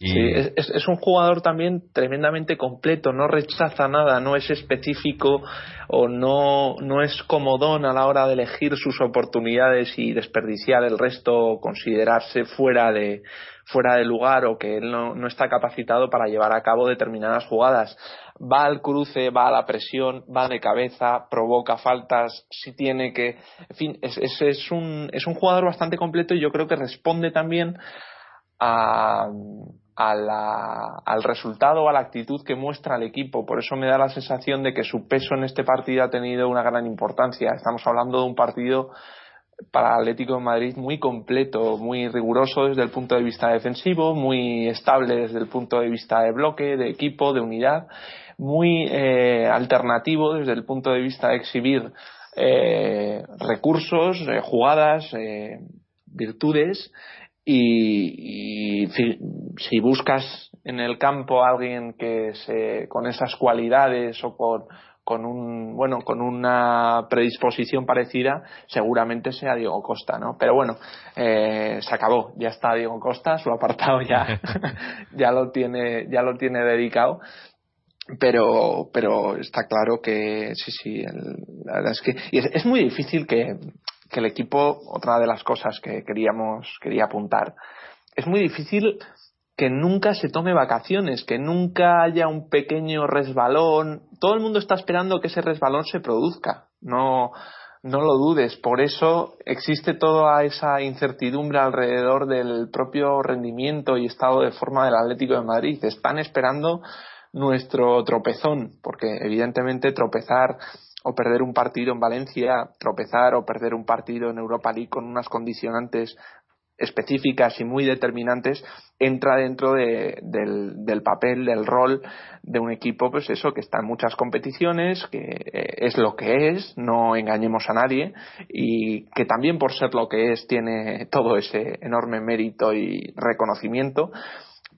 Sí, es, es, un jugador también tremendamente completo, no rechaza nada, no es específico o no, no es comodón a la hora de elegir sus oportunidades y desperdiciar el resto, considerarse fuera de, fuera de lugar o que él no, no está capacitado para llevar a cabo determinadas jugadas. Va al cruce, va a la presión, va de cabeza, provoca faltas, si tiene que. En fin, es, es, un, es un jugador bastante completo y yo creo que responde también a al resultado a la actitud que muestra el equipo. Por eso me da la sensación de que su peso en este partido ha tenido una gran importancia. Estamos hablando de un partido para Atlético de Madrid muy completo, muy riguroso desde el punto de vista defensivo, muy estable desde el punto de vista de bloque, de equipo, de unidad, muy eh, alternativo desde el punto de vista de exhibir eh, recursos, eh, jugadas, virtudes y, si, buscas en el campo a alguien que se, con esas cualidades o con, con un bueno con una predisposición parecida seguramente sea Diego Costa no pero bueno eh, se acabó. Ya está Diego Costa su apartado ya ya lo tiene ya lo tiene dedicado. Pero pero está claro que sí sí la verdad es que y es muy difícil que que el equipo, otra de las cosas que queríamos, quería apuntar, es muy difícil que nunca se tome vacaciones, que nunca haya un pequeño resbalón. Todo el mundo está esperando que ese resbalón se produzca. No, no lo dudes. Por eso existe toda esa incertidumbre alrededor del propio rendimiento y estado de forma del Atlético de Madrid. Están esperando nuestro tropezón, porque evidentemente tropezar o perder un partido en Valencia, tropezar o perder un partido en Europa League con unas condicionantes específicas y muy determinantes entra dentro de, del, papel, del rol de un equipo, pues eso, que está en muchas competiciones, que eh, es lo que es, no engañemos a nadie, y que también por ser lo que es tiene todo ese enorme mérito y reconocimiento,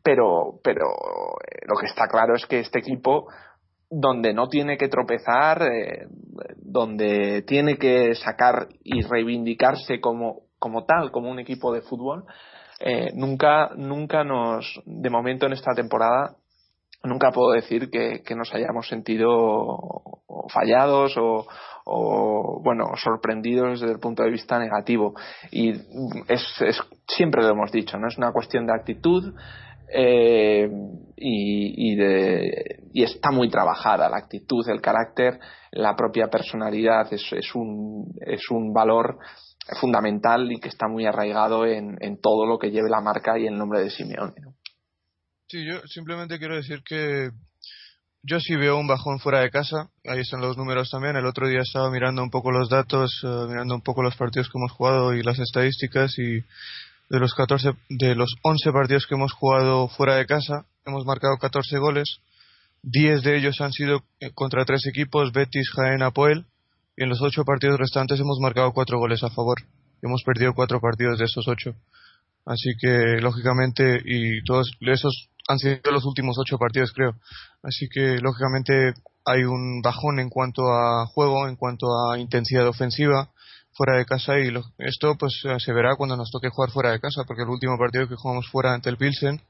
pero, pero eh, lo que está claro es que este equipo donde no tiene que tropezar, eh, donde tiene que sacar y reivindicarse como, como tal, como un equipo de fútbol, eh, nunca, nunca nos, de momento en esta temporada, nunca puedo decir que, nos hayamos sentido fallados o, o, bueno, sorprendidos desde el punto de vista negativo. Y es, es, siempre lo hemos dicho, no es una cuestión de actitud, eh, y, y, está muy trabajada la actitud, el carácter, la propia personalidad es, es, un, es un valor fundamental y que está muy arraigado en, todo lo que lleve la marca y el nombre de Simeone. Sí, yo simplemente quiero decir que yo sí veo un bajón fuera de casa, ahí están los números también. El otro día estaba mirando un poco los datos, eh, mirando un poco los partidos que hemos jugado y las estadísticas y de los 14 de los 11 partidos que hemos jugado fuera de casa, hemos marcado 14 goles. 10 de ellos han sido eh, contra tres equipos, Betis, Jaén, Apoel, y en los 8 partidos restantes hemos marcado 4 goles a favor. Hemos perdido 4 partidos de esos 8. Así que, lógicamente, y todos esos han sido los últimos ocho partidos, creo. Así que, lógicamente, hay un bajón en cuanto a juego, en cuanto a intensidad ofensiva fuera de casa y esto pues se verá cuando nos toque jugar fuera de casa, porque el último partido que jugamos fuera ante el Pilsen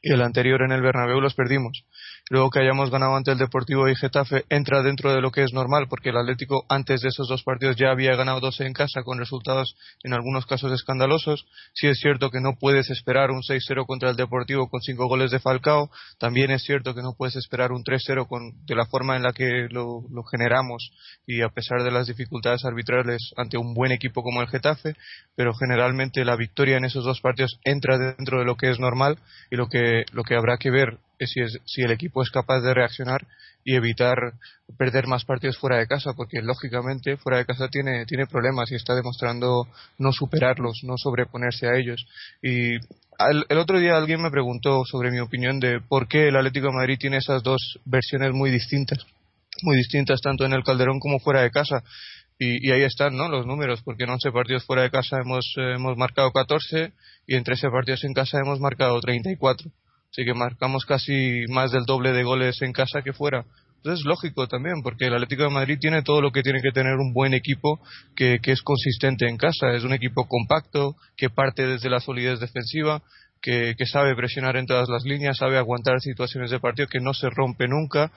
y el anterior en el Bernabéu los perdimos luego que hayamos ganado ante el Deportivo y Getafe entra dentro de lo que es normal porque el Atlético antes de esos dos partidos ya había ganado 12 en casa con resultados en algunos casos escandalosos. Sí es cierto que no puedes esperar un 6-0 contra el Deportivo con cinco goles de Falcao. También es cierto que no puedes esperar un 3-0 de la forma en la que lo, lo generamos y a pesar de las dificultades arbitrales ante un buen equipo como el Getafe. Pero generalmente la victoria en esos dos partidos entra dentro de lo que es normal y lo que, lo que habrá que ver si, es, si el equipo es capaz de reaccionar y evitar perder más partidos fuera de casa, porque lógicamente fuera de casa tiene, tiene problemas y está demostrando no superarlos, no sobreponerse a ellos. Y el, otro día alguien me preguntó sobre mi opinión de por qué el Atlético de Madrid tiene esas dos versiones muy distintas, muy distintas tanto en el Calderón como fuera de casa. Y, ahí están ¿no? los números, porque en 11 partidos fuera de casa hemos, hemos marcado 14 y en 13 partidos en casa hemos marcado 34. Así que marcamos casi más del doble de goles en casa que fuera. Entonces es lógico también, porque el Atlético de Madrid tiene todo lo que tiene que tener un buen equipo que, que es consistente en casa. Es un equipo compacto, que parte desde la solidez defensiva, que, que sabe presionar en todas las líneas, sabe aguantar situaciones de partido, que no se rompe nunca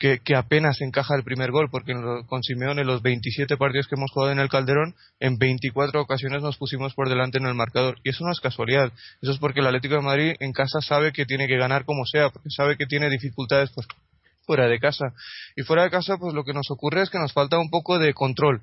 que, apenas encaja el primer gol, porque con Simeone los 27 partidos que hemos jugado en el Calderón, en 24 ocasiones nos pusimos por delante en el marcador. Y eso no es casualidad. Eso es porque el Atlético de Madrid en casa sabe que tiene que ganar como sea, porque sabe que tiene dificultades pues, fuera de casa. Y fuera de casa, pues lo que nos ocurre es que nos falta un poco de control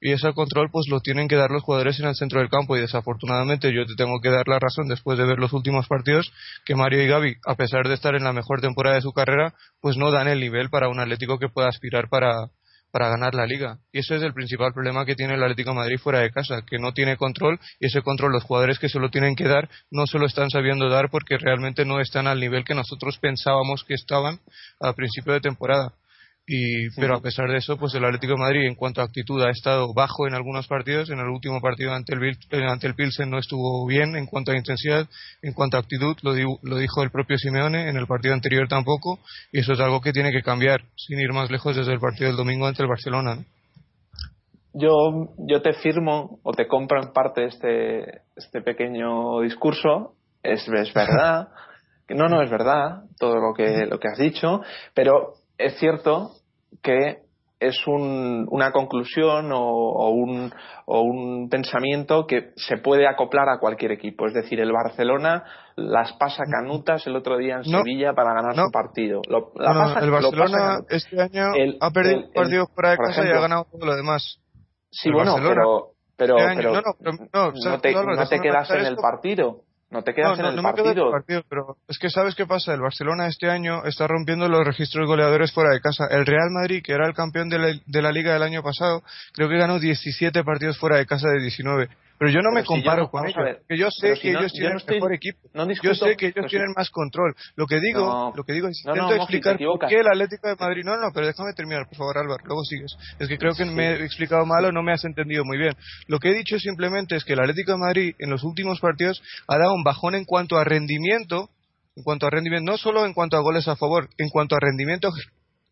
y ese control pues lo tienen que dar los jugadores en el centro del campo. Y desafortunadamente yo te tengo que dar la razón después de ver los últimos partidos que Mario y Gaby a pesar de estar en la mejor temporada de su carrera pues no dan el nivel para un Atlético que pueda aspirar para, para ganar la liga. Y ese es el principal problema que tiene el Atlético Madrid fuera de casa que no tiene control. Y ese control los jugadores que se lo tienen que dar no se lo están sabiendo dar porque realmente no están al nivel que nosotros pensábamos que estaban a principio de temporada y, pero a pesar de eso, pues el Atlético de Madrid en cuanto a actitud ha estado bajo en algunos partidos. En el último partido ante el, eh, ante el Pilsen no estuvo bien en cuanto a intensidad, en cuanto a actitud, lo, lo dijo el propio Simeone, en el partido anterior tampoco, y eso es algo que tiene que cambiar, sin ir más lejos desde el partido del domingo ante el Barcelona. Yo, yo te firmo o te compro en parte este, este pequeño discurso. Es, es verdad. no, no es verdad todo lo que, lo que has dicho, pero es cierto que es un, una conclusión o, un, o, un, pensamiento que se puede acoplar a cualquier equipo. Es decir, el Barcelona las pasa canutas el otro día en Sevilla para ganar su partido. el Barcelona este año ha perdido el, partido fuera de casa y ha ganado todo lo demás. Sí, bueno, pero, pero, este no, te, no te quedas en el partido. No te quedas en el partido. Pero es que sabes qué pasa. El Barcelona este año está rompiendo los registros goleadores fuera de casa. El Real Madrid, que era el campeón de la, de la liga del año pasado, creo que ganó 17 partidos fuera de casa de 19. Pero yo no me comparo con ellos. Que yo sé que ellos tienen un mejor equipo. yo sé que ellos tienen más control. Lo que digo, lo que digo es intento explicar por qué el Atlético de Madrid. No, no, pero déjame terminar, por favor, Álvaro. Luego sigues. Es que creo que me he explicado mal o no me has entendido muy bien. Lo que he dicho simplemente es que el Atlético de Madrid en los últimos partidos ha dado un bajón en cuanto a rendimiento en cuanto a rendimiento, no solo en cuanto a goles a favor, en cuanto a rendimiento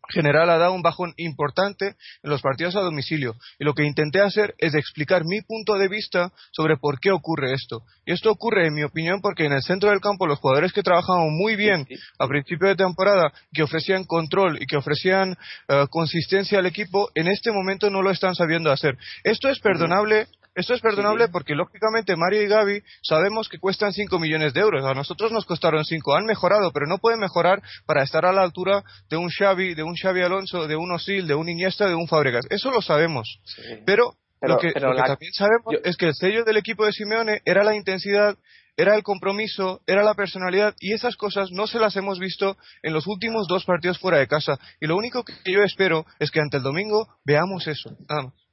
general ha dado un bajón importante en los partidos a domicilio. Y lo que intenté hacer es explicar mi punto de vista sobre por qué ocurre esto. Y esto ocurre, en mi opinión, porque en el centro del campo los jugadores que trabajaban muy bien a principio de temporada, que ofrecían control y que ofrecían eh, consistencia al equipo, en este momento no lo están sabiendo hacer. Esto es perdonable Esto es perdonable porque, lógicamente, Mario y Gaby sabemos que cuestan 5 millones de euros. A nosotros nos costaron 5. Han mejorado, pero no pueden mejorar para estar a la altura de un Xavi, de un Xavi Alonso, de un Osil, de un Iniesta, de un Fábregas. Eso lo sabemos. Pero, lo que, también sabemos es que el sello del equipo de Simeone era la intensidad, era el compromiso, era la personalidad y esas cosas no se las hemos visto en los últimos dos partidos fuera de casa. Y lo único que yo espero es que ante el domingo veamos eso. Nada más.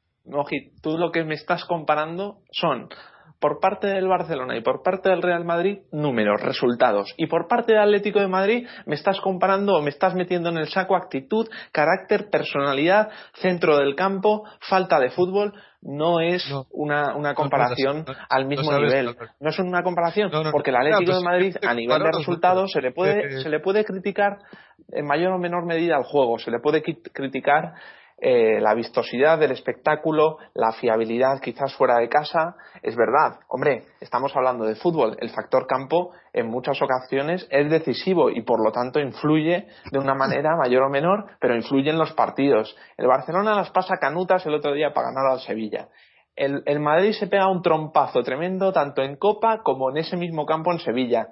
Tú lo que me estás comparando son por parte del Barcelona y por parte del Real Madrid números, resultados. Y por parte del Atlético de Madrid me estás comparando o me estás metiendo en el saco actitud, carácter, personalidad, centro del campo, falta de fútbol no es una, una, comparación al mismo nivel. No es una comparación, porque el Atlético de Madrid, a nivel de resultados, se le puede, se le puede criticar en mayor o menor medida al juego, se le puede criticar eh, la vistosidad del espectáculo, la fiabilidad quizás fuera de casa. Es verdad, hombre, estamos hablando de fútbol. El factor campo en muchas ocasiones es decisivo y por lo tanto influye de una manera mayor o menor, pero influye en los partidos. El Barcelona las pasa canutas el otro día para ganar al Sevilla. El, el Madrid se pega un trompazo tremendo tanto en Copa como en ese mismo campo en Sevilla.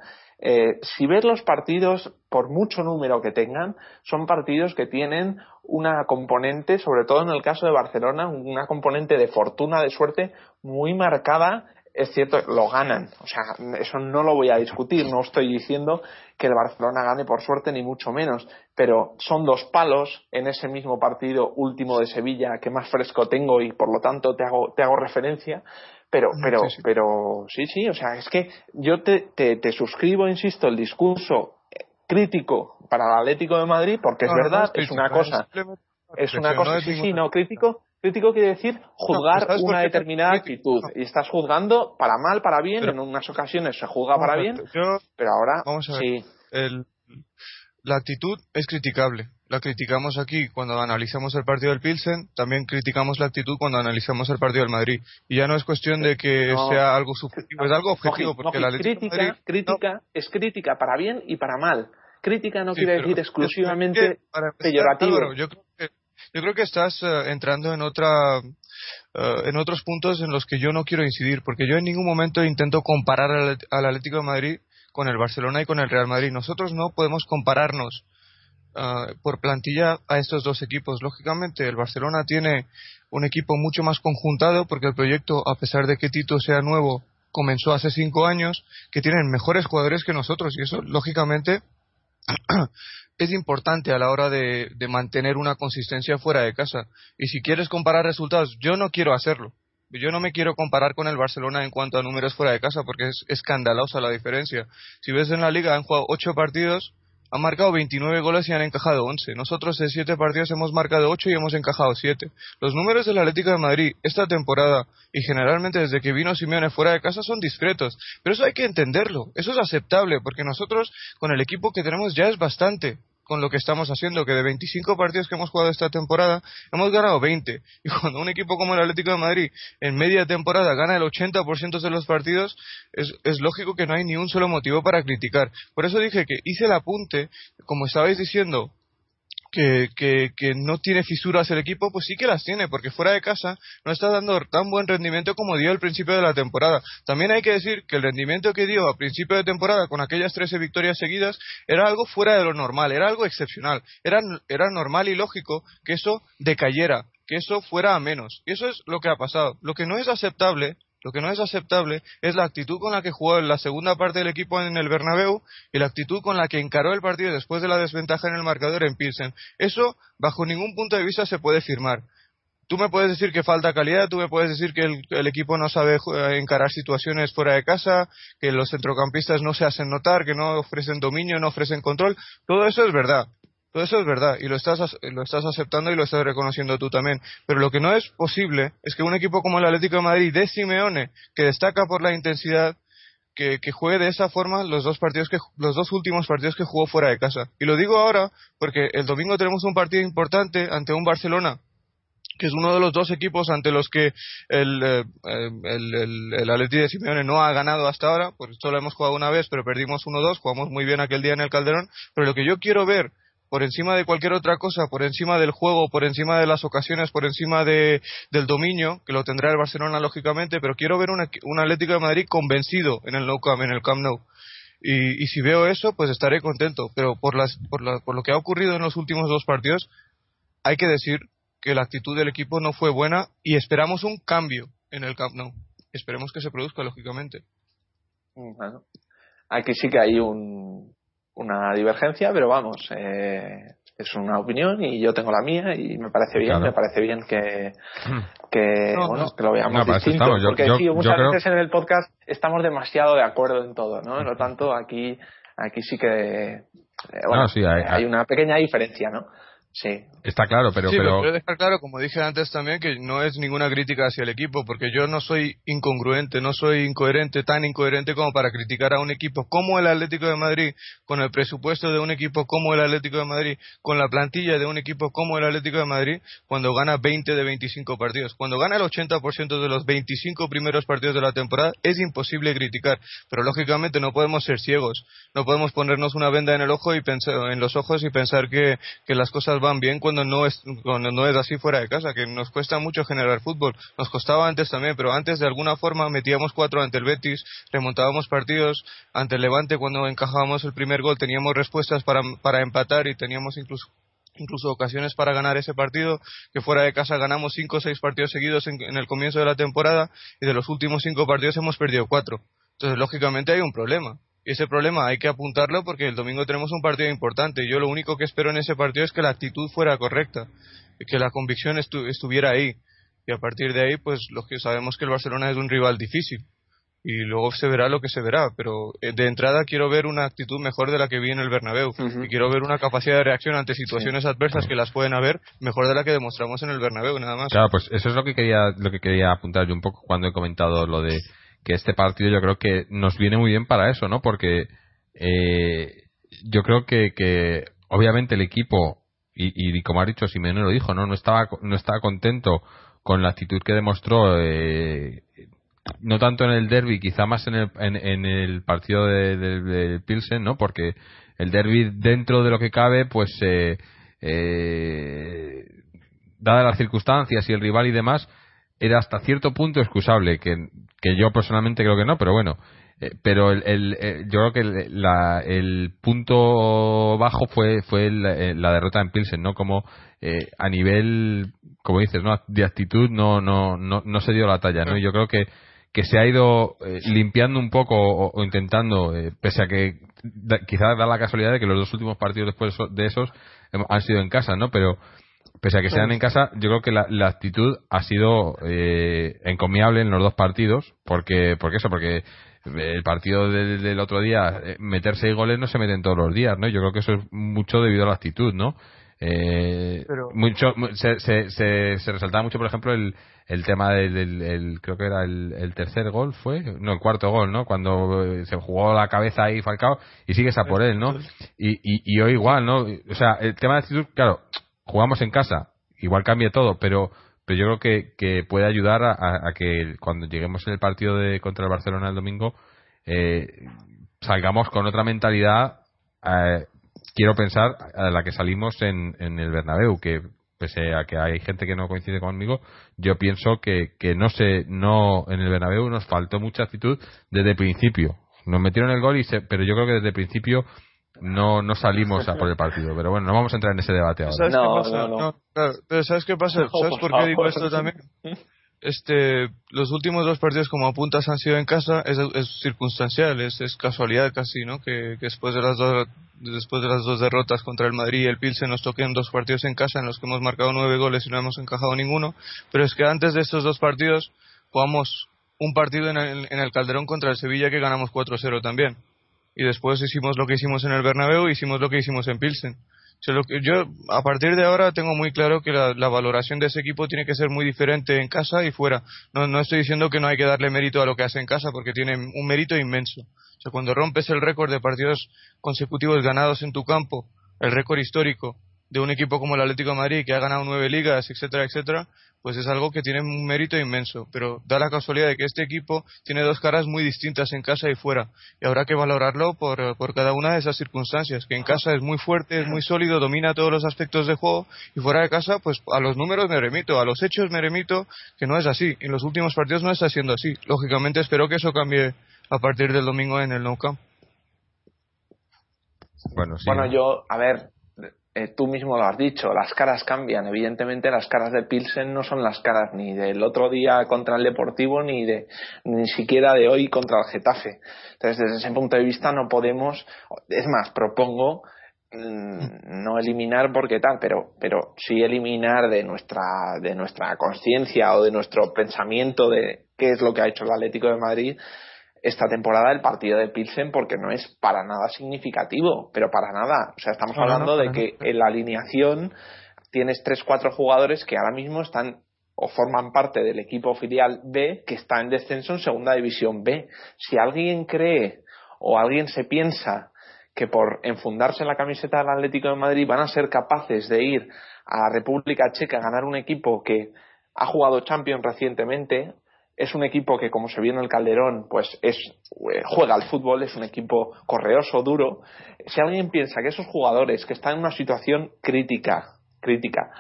Eh, si ves los partidos, por mucho número que tengan, son partidos que tienen una componente, sobre todo en el caso de Barcelona, una componente de fortuna, de suerte muy marcada. Es cierto, lo ganan. O sea, eso no lo voy a discutir. No estoy diciendo que el Barcelona gane por suerte, ni mucho menos. Pero son dos palos en ese mismo partido último de Sevilla que más fresco tengo y por lo tanto te hago, te hago referencia. Pero, pero, sí, sí. pero sí, sí, o sea, es que yo te, te, te suscribo, insisto, el discurso crítico para el Atlético de Madrid, porque es verdad, es, una cosa, es una cosa, sí, sí, no, crítico, crítico quiere decir juzgar una determinada actitud y estás juzgando para mal, para bien, en unas ocasiones se juzga para bien, pero ahora vamos a ver, sí. El, la actitud es criticable. La criticamos aquí cuando analizamos el partido del Pilsen, también criticamos la actitud cuando analizamos el partido del Madrid. Y ya no es cuestión de que no, sea algo subjetivo, es algo objetivo. No, porque la crítica, crítica es crítica para bien y para mal. Crítica no sí, quiere decir exclusivamente es para peyorativo. Yo, creo que, yo creo que estás uh, entrando en otra uh, en otros puntos en los que yo no quiero incidir, porque yo en ningún momento intento comparar al, al Atlético de Madrid con el Barcelona y con el Real Madrid. Nosotros no podemos compararnos uh, por plantilla a estos dos equipos. Lógicamente, el Barcelona tiene un equipo mucho más conjuntado porque el proyecto, a pesar de que Tito sea nuevo, comenzó hace cinco años, que tienen mejores jugadores que nosotros y eso, lógicamente, es importante a la hora de, de mantener una consistencia fuera de casa. Y si quieres comparar resultados, yo no quiero hacerlo yo no me quiero comparar con el Barcelona en cuanto a números fuera de casa porque es escandalosa la diferencia. Si ves en la liga han jugado 8 partidos, han marcado 29 goles y han encajado 11. Nosotros en 7 partidos hemos marcado 8 y hemos encajado 7. Los números del Atlético de Madrid esta temporada y generalmente desde que vino Simeone fuera de casa son discretos. Pero eso hay que entenderlo, eso es aceptable porque nosotros con el equipo que tenemos ya es bastante con lo que estamos haciendo, que de 25 partidos que hemos jugado esta temporada, hemos ganado 20. Y cuando un equipo como el Atlético de Madrid en media temporada gana el 80% de los partidos, es, es, lógico que no hay ni un solo motivo para criticar. Por eso dije que hice el apunte, como estabais diciendo, que, que, que, no tiene fisuras el equipo, pues sí que las tiene, porque fuera de casa no está dando tan buen rendimiento como dio al principio de la temporada. También hay que decir que el rendimiento que dio a principio de temporada con aquellas 13 victorias seguidas era algo fuera de lo normal, era algo excepcional. Era, era normal y lógico que eso decayera, que eso fuera a menos. Y eso es lo que ha pasado. Lo que no es aceptable lo que no es aceptable es la actitud con la que jugó en la segunda parte del equipo en el Bernabéu y la actitud con la que encaró el partido después de la desventaja en el marcador en Pilsen. Eso, bajo ningún punto de vista, se puede firmar. Tú me puedes decir que falta calidad, tú me puedes decir que el, el, equipo no sabe encarar situaciones fuera de casa, que los centrocampistas no se hacen notar, que no ofrecen dominio, no ofrecen control. Todo eso es verdad. Todo eso es verdad y lo estás, lo estás aceptando y lo estás reconociendo tú también. Pero lo que no es posible es que un equipo como el Atlético de Madrid de Simeone, que destaca por la intensidad, que, que, juegue de esa forma los dos partidos que los dos últimos partidos que jugó fuera de casa. Y lo digo ahora porque el domingo tenemos un partido importante ante un Barcelona que es uno de los dos equipos ante los que el, eh, el, el, el Atleti de Simeone no ha ganado hasta ahora, pues solo hemos jugado una vez, pero perdimos 1-2, jugamos muy bien aquel día en el Calderón, pero lo que yo quiero ver por encima de cualquier otra cosa, por encima del juego, por encima de las ocasiones, por encima de, del dominio, que lo tendrá el Barcelona lógicamente, pero quiero ver un Atlético de Madrid convencido en el, Camp, en el Camp Nou. Y, si veo eso, pues estaré contento. Pero por, las, por, la, por lo que ha ocurrido en los últimos dos partidos, hay que decir que la actitud del equipo no fue buena y esperamos un cambio en el Camp Nou. Esperemos que se produzca, lógicamente. Bueno, aquí sí que hay un, una divergencia, pero vamos, eh, es una opinión y yo tengo la mía y me parece bien, me parece bien que, que, bueno, que lo veamos distinto. porque muchas veces en el podcast estamos demasiado de acuerdo en todo, ¿no? Por lo tanto, aquí, aquí sí que eh, bueno, hay, una pequeña diferencia, ¿no? Sí. Está claro, pero, sí, pero... quiero dejar claro, como dije antes también, que no es ninguna crítica hacia el equipo, porque yo no soy incongruente, no soy incoherente, tan incoherente como para criticar a un equipo como el Atlético de Madrid, con el presupuesto de un equipo como el Atlético de Madrid, con la plantilla de un equipo como el Atlético de Madrid, cuando gana 20 de 25 partidos. Cuando gana el 80% de los 25 primeros partidos de la temporada, es imposible criticar, pero lógicamente no podemos ser ciegos, no podemos ponernos una venda en el ojo y pensar, en los ojos y pensar que, que las cosas van bien cuando no es cuando no es así fuera de casa, que nos cuesta mucho generar fútbol. Nos costaba antes también, pero antes de alguna forma metíamos cuatro ante el Betis, remontábamos partidos ante el Levante cuando encajábamos el primer gol, teníamos respuestas para, para empatar y teníamos incluso incluso ocasiones para ganar ese partido, que fuera de casa ganamos cinco o seis partidos seguidos en, en, el comienzo de la temporada y de los últimos cinco partidos hemos perdido cuatro. Entonces, lógicamente hay un problema. Y ese problema hay que apuntarlo porque el domingo tenemos un partido importante. Yo lo único que espero en ese partido es que la actitud fuera correcta, que la convicción estuviera ahí. Y a partir de ahí, pues lo que sabemos que el Barcelona es un rival difícil. Y luego se verá lo que se verá. Pero eh, de entrada quiero ver una actitud mejor de la que vi en el Bernabéu. Y quiero ver una capacidad de reacción ante situaciones adversas que las pueden haber mejor de la que demostramos en el Bernabéu, nada más. Claro, pues eso es lo que quería, lo que quería apuntar yo un poco cuando he comentado lo de que este partido yo creo que nos viene muy bien para eso, ¿no? Porque eh, yo creo que, que obviamente el equipo y, como ha dicho Simeone lo dijo, no no estaba no estaba contento con la actitud que demostró eh, no tanto en el derby, quizá más en el, en, el partido de, Pilsen, ¿no? Porque el derby dentro de lo que cabe, pues eh, eh, dadas las circunstancias y el rival y demás, era hasta cierto punto excusable, que, que yo personalmente creo que no, pero bueno. Eh, pero el, el, eh, yo creo que el, el punto bajo fue fue eh, la, derrota en Pilsen, ¿no? Como a nivel, como dices, ¿no? De actitud no no no, no se dio la talla, ¿no? Y yo creo que que se ha ido limpiando un poco o, intentando, pese a que quizás da la casualidad de que los dos últimos partidos después de esos han sido en casa, ¿no? Pero pese a que sean en casa, yo creo que la, actitud ha sido eh, encomiable en los dos partidos, porque, porque eso, porque el partido del, otro día, eh, meter seis goles no se meten todos los días, ¿no? Yo creo que eso es mucho debido a la actitud, ¿no? Eh, mucho se, se, se, resaltaba mucho por ejemplo el, el tema del, creo que era el, tercer gol fue no el cuarto gol no cuando eh, se jugó la cabeza ahí Falcao y sigues a por él no y, y, y hoy igual no o sea el tema de actitud claro jugamos en casa, igual cambia todo, pero, pero yo creo que, que puede ayudar a, que cuando lleguemos en el partido de contra el Barcelona el domingo eh, salgamos con otra mentalidad. Eh, quiero pensar a la que salimos en, en el Bernabéu, que pese a que hay gente que no coincide conmigo, yo pienso que, que no sé, no en el Bernabéu nos faltó mucha actitud desde el principio. Nos metieron el gol y pero yo creo que desde el principio no, no salimos a por el partido. Pero bueno, no vamos a entrar en ese debate ahora. ¿Sabes qué pasa? pero ¿sabes qué pasa? ¿Sabes por qué digo esto también? Este, los últimos dos partidos como apuntas han sido en casa, es, es circunstancial, es, es, casualidad casi, ¿no? Que, que, después de las dos después de las dos derrotas contra el Madrid y el Pilsen nos toquen dos partidos en casa en los que hemos marcado nueve goles y no hemos encajado ninguno, pero es que antes de estos dos partidos jugamos un partido en el, en el Calderón contra el Sevilla que ganamos 4-0 también y después hicimos lo que hicimos en el Bernabéu, hicimos lo que hicimos en Pilsen. yo a partir de ahora tengo muy claro que la, valoración de ese equipo tiene que ser muy diferente en casa y fuera. No, no estoy diciendo que no hay que darle mérito a lo que hace en casa porque tiene un mérito inmenso. O sea, cuando rompes el récord de partidos consecutivos ganados en tu campo, el récord histórico, de un equipo como el Atlético de Madrid, que ha ganado nueve ligas, etcétera, etcétera, pues es algo que tiene un mérito inmenso. Pero da la casualidad de que este equipo tiene dos caras muy distintas en casa y fuera. Y habrá que valorarlo por, por cada una de esas circunstancias. Que en casa es muy fuerte, es muy sólido, domina todos los aspectos de juego. Y fuera de casa, pues a los números me remito, a los hechos me remito, que no es así. En los últimos partidos no está siendo así. Lógicamente espero que eso cambie a partir del domingo en el Nou Camp. Bueno, sí. bueno, yo, a ver, eh, tú mismo lo has dicho, las caras cambian. Evidentemente, las caras de Pilsen no son las caras ni del otro día contra el Deportivo ni de ni siquiera de hoy contra el Getafe. Entonces, desde ese punto de vista, no podemos. Es más, propongo mm, no eliminar porque tal, pero pero sí eliminar de nuestra de nuestra conciencia o de nuestro pensamiento de qué es lo que ha hecho el Atlético de Madrid esta temporada el partido de Pilsen porque no es para nada significativo, pero para nada. O sea, estamos hablando de que en la alineación tienes tres, cuatro jugadores que ahora mismo están o forman parte del equipo filial B que está en descenso en segunda división B. Si alguien cree o alguien se piensa que por enfundarse en la camiseta del Atlético de Madrid van a ser capaces de ir a la República Checa a ganar un equipo que ha jugado Champions recientemente es un equipo que, como se vio en el Calderón, pues es, eh, juega al fútbol, es un equipo correoso, duro. Si alguien piensa que esos jugadores que están en una situación crítica, crítica,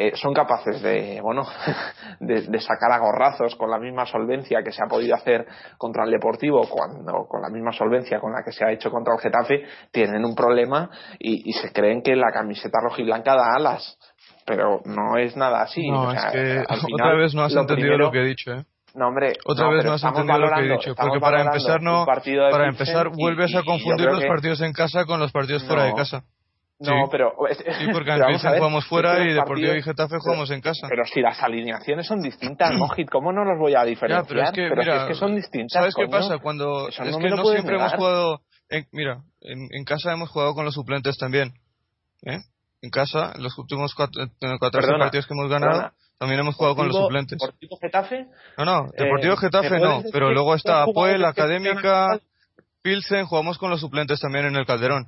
eh, son capaces de, bueno, de, sacar a gorrazos con la misma solvencia que se ha podido hacer contra el Deportivo, cuando con la misma solvencia con la que se ha hecho contra el Getafe, tienen un problema y, se creen que la camiseta rojiblanca da alas. Pero no es nada así. No, es que otra vez no has entendido lo que he dicho, ¿eh? No, hombre. Otra vez no has entendido lo que he dicho. Porque para empezar, no. Para empezar, vuelves a confundir los partidos en casa con los partidos fuera de casa. No, pero. Sí, porque en Pilsen jugamos fuera y Deportivo y Getafe jugamos en casa. Pero si las alineaciones son distintas, Mojit, ¿cómo no los voy a diferenciar? pero es que, mira, es que son distintas. ¿Sabes qué pasa? Cuando. es que no siempre hemos jugado. mira, en, en, casa hemos jugado con los suplentes también. ¿eh? En casa, en los últimos cuatro, partidos que hemos ganado. También hemos jugado con los suplentes. ¿Deportivo Getafe? No, no, Deportivo eh, Getafe no, pero luego está Apuel, Académica, Pilsen, jugamos con los suplentes también en el Calderón.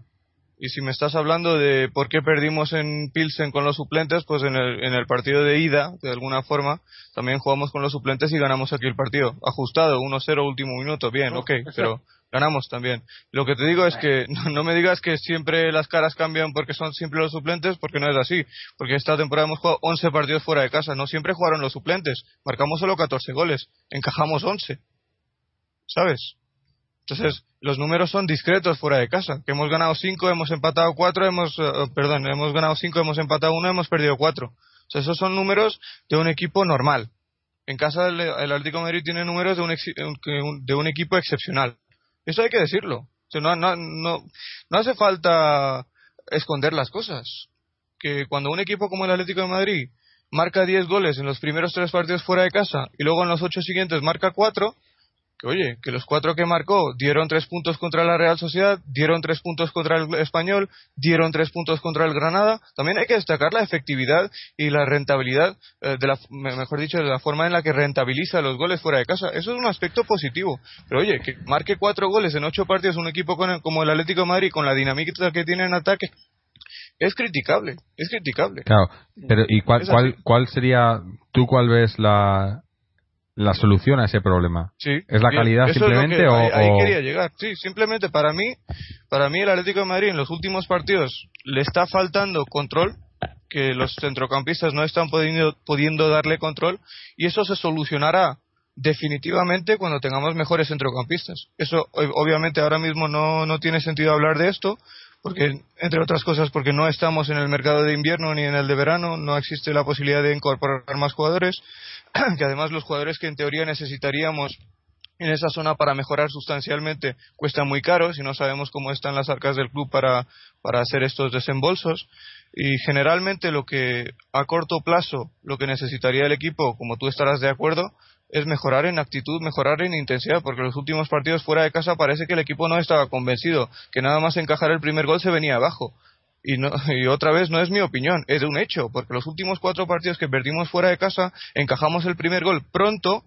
Y si me estás hablando de por qué perdimos en Pilsen con los suplentes, pues en el, en el partido de ida, de alguna forma, también jugamos con los suplentes y ganamos aquí el partido. Ajustado, 1-0 último minuto, bien, ok, pero ganamos también. Lo que te digo es que no, me digas que siempre las caras cambian porque son siempre los suplentes, porque no es así. Porque esta temporada hemos jugado 11 partidos fuera de casa, no siempre jugaron los suplentes. Marcamos solo 14 goles, encajamos 11. ¿Sabes? Entonces, los números son discretos fuera de casa. Que hemos ganado 5, hemos empatado 4, hemos, eh, perdón, hemos ganado 5, hemos empatado 1, hemos perdido 4. O sea, esos son números de un equipo normal. En casa el, Atlético de Madrid tiene números de un, de un equipo excepcional. Eso hay que decirlo. no, no, no, no hace falta esconder las cosas. Que cuando un equipo como el Atlético de Madrid marca 10 goles en los primeros tres partidos fuera de casa y luego en los ocho siguientes marca 4, que oye, que los cuatro que marcó dieron tres puntos contra la Real Sociedad, dieron tres puntos contra el Español, dieron tres puntos contra el Granada. También hay que destacar la efectividad y la rentabilidad, eh, de la, mejor dicho, de la forma en la que rentabiliza los goles fuera de casa. Eso es un aspecto positivo. Pero oye, que marque cuatro goles en ocho partidos un equipo como el Atlético de Madrid con la dinámica que tiene en ataque, es criticable, es criticable. Claro, pero ¿y cuál, cuál, cuál sería, tú cuál ves la, la solución a ese problema. Sí, ¿Es la calidad simplemente o, ahí, quería llegar. Sí, simplemente para mí, para mí el Atlético de Madrid en los últimos partidos le está faltando control, que los centrocampistas no están pudiendo, pudiendo darle control y eso se solucionará definitivamente cuando tengamos mejores centrocampistas. Eso obviamente ahora mismo no, no tiene sentido hablar de esto, porque entre otras cosas porque no estamos en el mercado de invierno ni en el de verano, no existe la posibilidad de incorporar más jugadores, que además los jugadores que en teoría necesitaríamos en esa zona para mejorar sustancialmente cuestan muy caro si no sabemos cómo están las arcas del club para, para hacer estos desembolsos y generalmente lo que a corto plazo lo que necesitaría el equipo como tú estarás de acuerdo es mejorar en actitud, mejorar en intensidad, porque los últimos partidos fuera de casa parece que el equipo no estaba convencido, que nada más encajar el primer gol se venía abajo. Y, no, y otra vez no es mi opinión, es de un hecho, porque los últimos cuatro partidos que perdimos fuera de casa, encajamos el primer gol pronto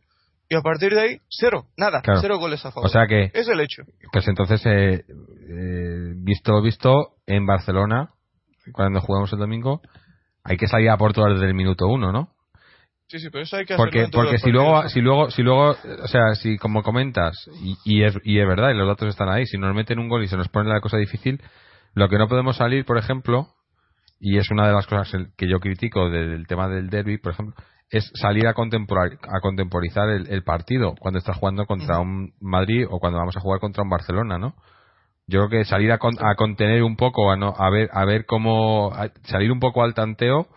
y a partir de ahí, cero, nada, cero goles a favor. O sea que. Es el hecho. Pues entonces, eh, eh, visto visto, en Barcelona cuando jugamos el domingo, hay que salir a por todas desde el minuto uno, ¿no? Sí, sí, pero eso hay que porque porque si luego si luego si luego o sea si como comentas y, y es y es verdad y los datos están ahí si nos meten un gol y se nos pone la cosa difícil lo que no podemos salir por ejemplo y es una de las cosas que yo critico del tema del derby por ejemplo es salir a contemporar a contemporizar el, el partido cuando estás jugando contra un Madrid o cuando vamos a jugar contra un Barcelona no yo creo que salir a, con- a contener un poco a no a ver a ver cómo a- salir un poco al tanteo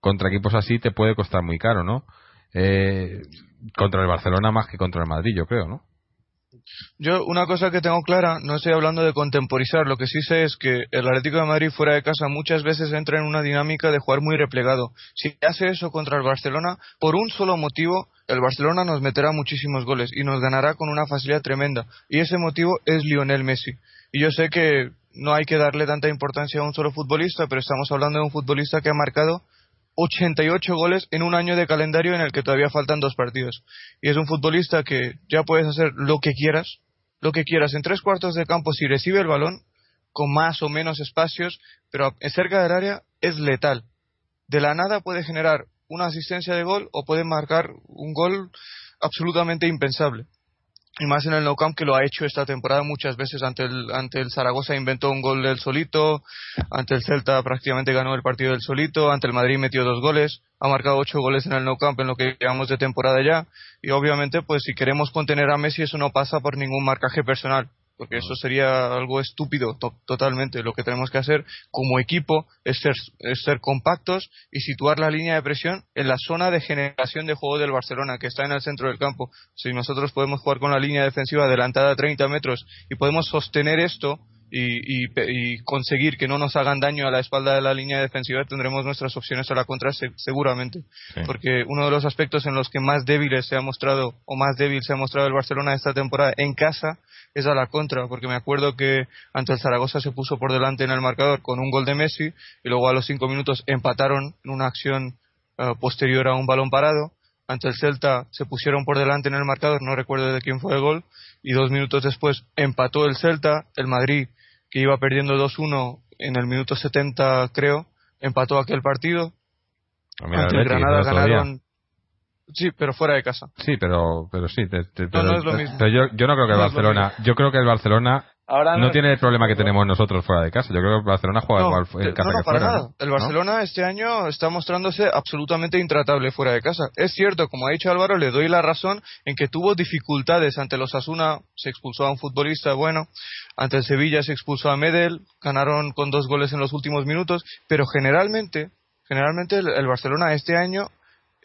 contra equipos así te puede costar muy caro, ¿no? Eh, contra el Barcelona más que contra el Madrid, yo creo, ¿no? Yo, una cosa que tengo clara, no estoy hablando de contemporizar, lo que sí sé es que el Atlético de Madrid fuera de casa muchas veces entra en una dinámica de jugar muy replegado. Si hace eso contra el Barcelona, por un solo motivo, el Barcelona nos meterá muchísimos goles y nos ganará con una facilidad tremenda. Y ese motivo es Lionel Messi. Y yo sé que no hay que darle tanta importancia a un solo futbolista, pero estamos hablando de un futbolista que ha marcado 88 goles en un año de calendario en el que todavía faltan dos partidos. Y es un futbolista que ya puedes hacer lo que quieras, lo que quieras en tres cuartos de campo si recibe el balón, con más o menos espacios, pero a- cerca del área es letal. De la nada puede generar una asistencia de gol o puede marcar un gol absolutamente impensable. Y más en el Nou Camp que lo ha hecho esta temporada muchas veces. Ante el, ante el Zaragoza inventó un gol del solito, ante el Celta prácticamente ganó el partido del solito, ante el Madrid metió dos goles, ha marcado ocho goles en el Nou Camp en lo que llevamos de temporada ya. Y obviamente pues si queremos contener a Messi eso no pasa por ningún marcaje personal porque eso sería algo estúpido to- totalmente. Lo que tenemos que hacer como equipo es ser, es ser compactos y situar la línea de presión en la zona de generación de juego del Barcelona, que está en el centro del campo. Si nosotros podemos jugar con la línea defensiva adelantada a 30 metros y podemos sostener esto y, y conseguir que no nos hagan daño a la espalda de la línea defensiva, tendremos nuestras opciones a la contra se- seguramente. Sí. Porque uno de los aspectos en los que más débiles se ha mostrado o más débil se ha mostrado el Barcelona esta temporada en casa es a la contra, porque me acuerdo que ante el Zaragoza se puso por delante en el marcador con un gol de Messi y luego a los cinco minutos empataron en una acción eh, posterior a un balón parado. Ante el Celta se pusieron por delante en el marcador, no recuerdo de quién fue el gol, y dos minutos después empató el Celta, el Madrid, que iba perdiendo 2-1 en el minuto 70 creo, empató aquel partido, También ante el Atleti, Granada el ganaron... Sí, pero fuera de casa. Sí, pero, pero sí. te- te- No, pero, no es lo mismo. pero yo, yo no creo que el No es lo Barcelona, yo creo que el Barcelona Ahora no tiene el problema que tenemos nosotros fuera de casa. Yo creo que el Barcelona juega No, igual en casa no, no, que para fuera. nada. ¿no? El ¿No? Barcelona este año está mostrándose absolutamente intratable fuera de casa. Es cierto, como ha dicho Álvaro, le doy la razón en que tuvo dificultades ante los Asuna, se expulsó a un futbolista bueno, ante el Sevilla se expulsó a Medel, ganaron con dos goles en los últimos minutos, pero generalmente, generalmente el, el Barcelona este año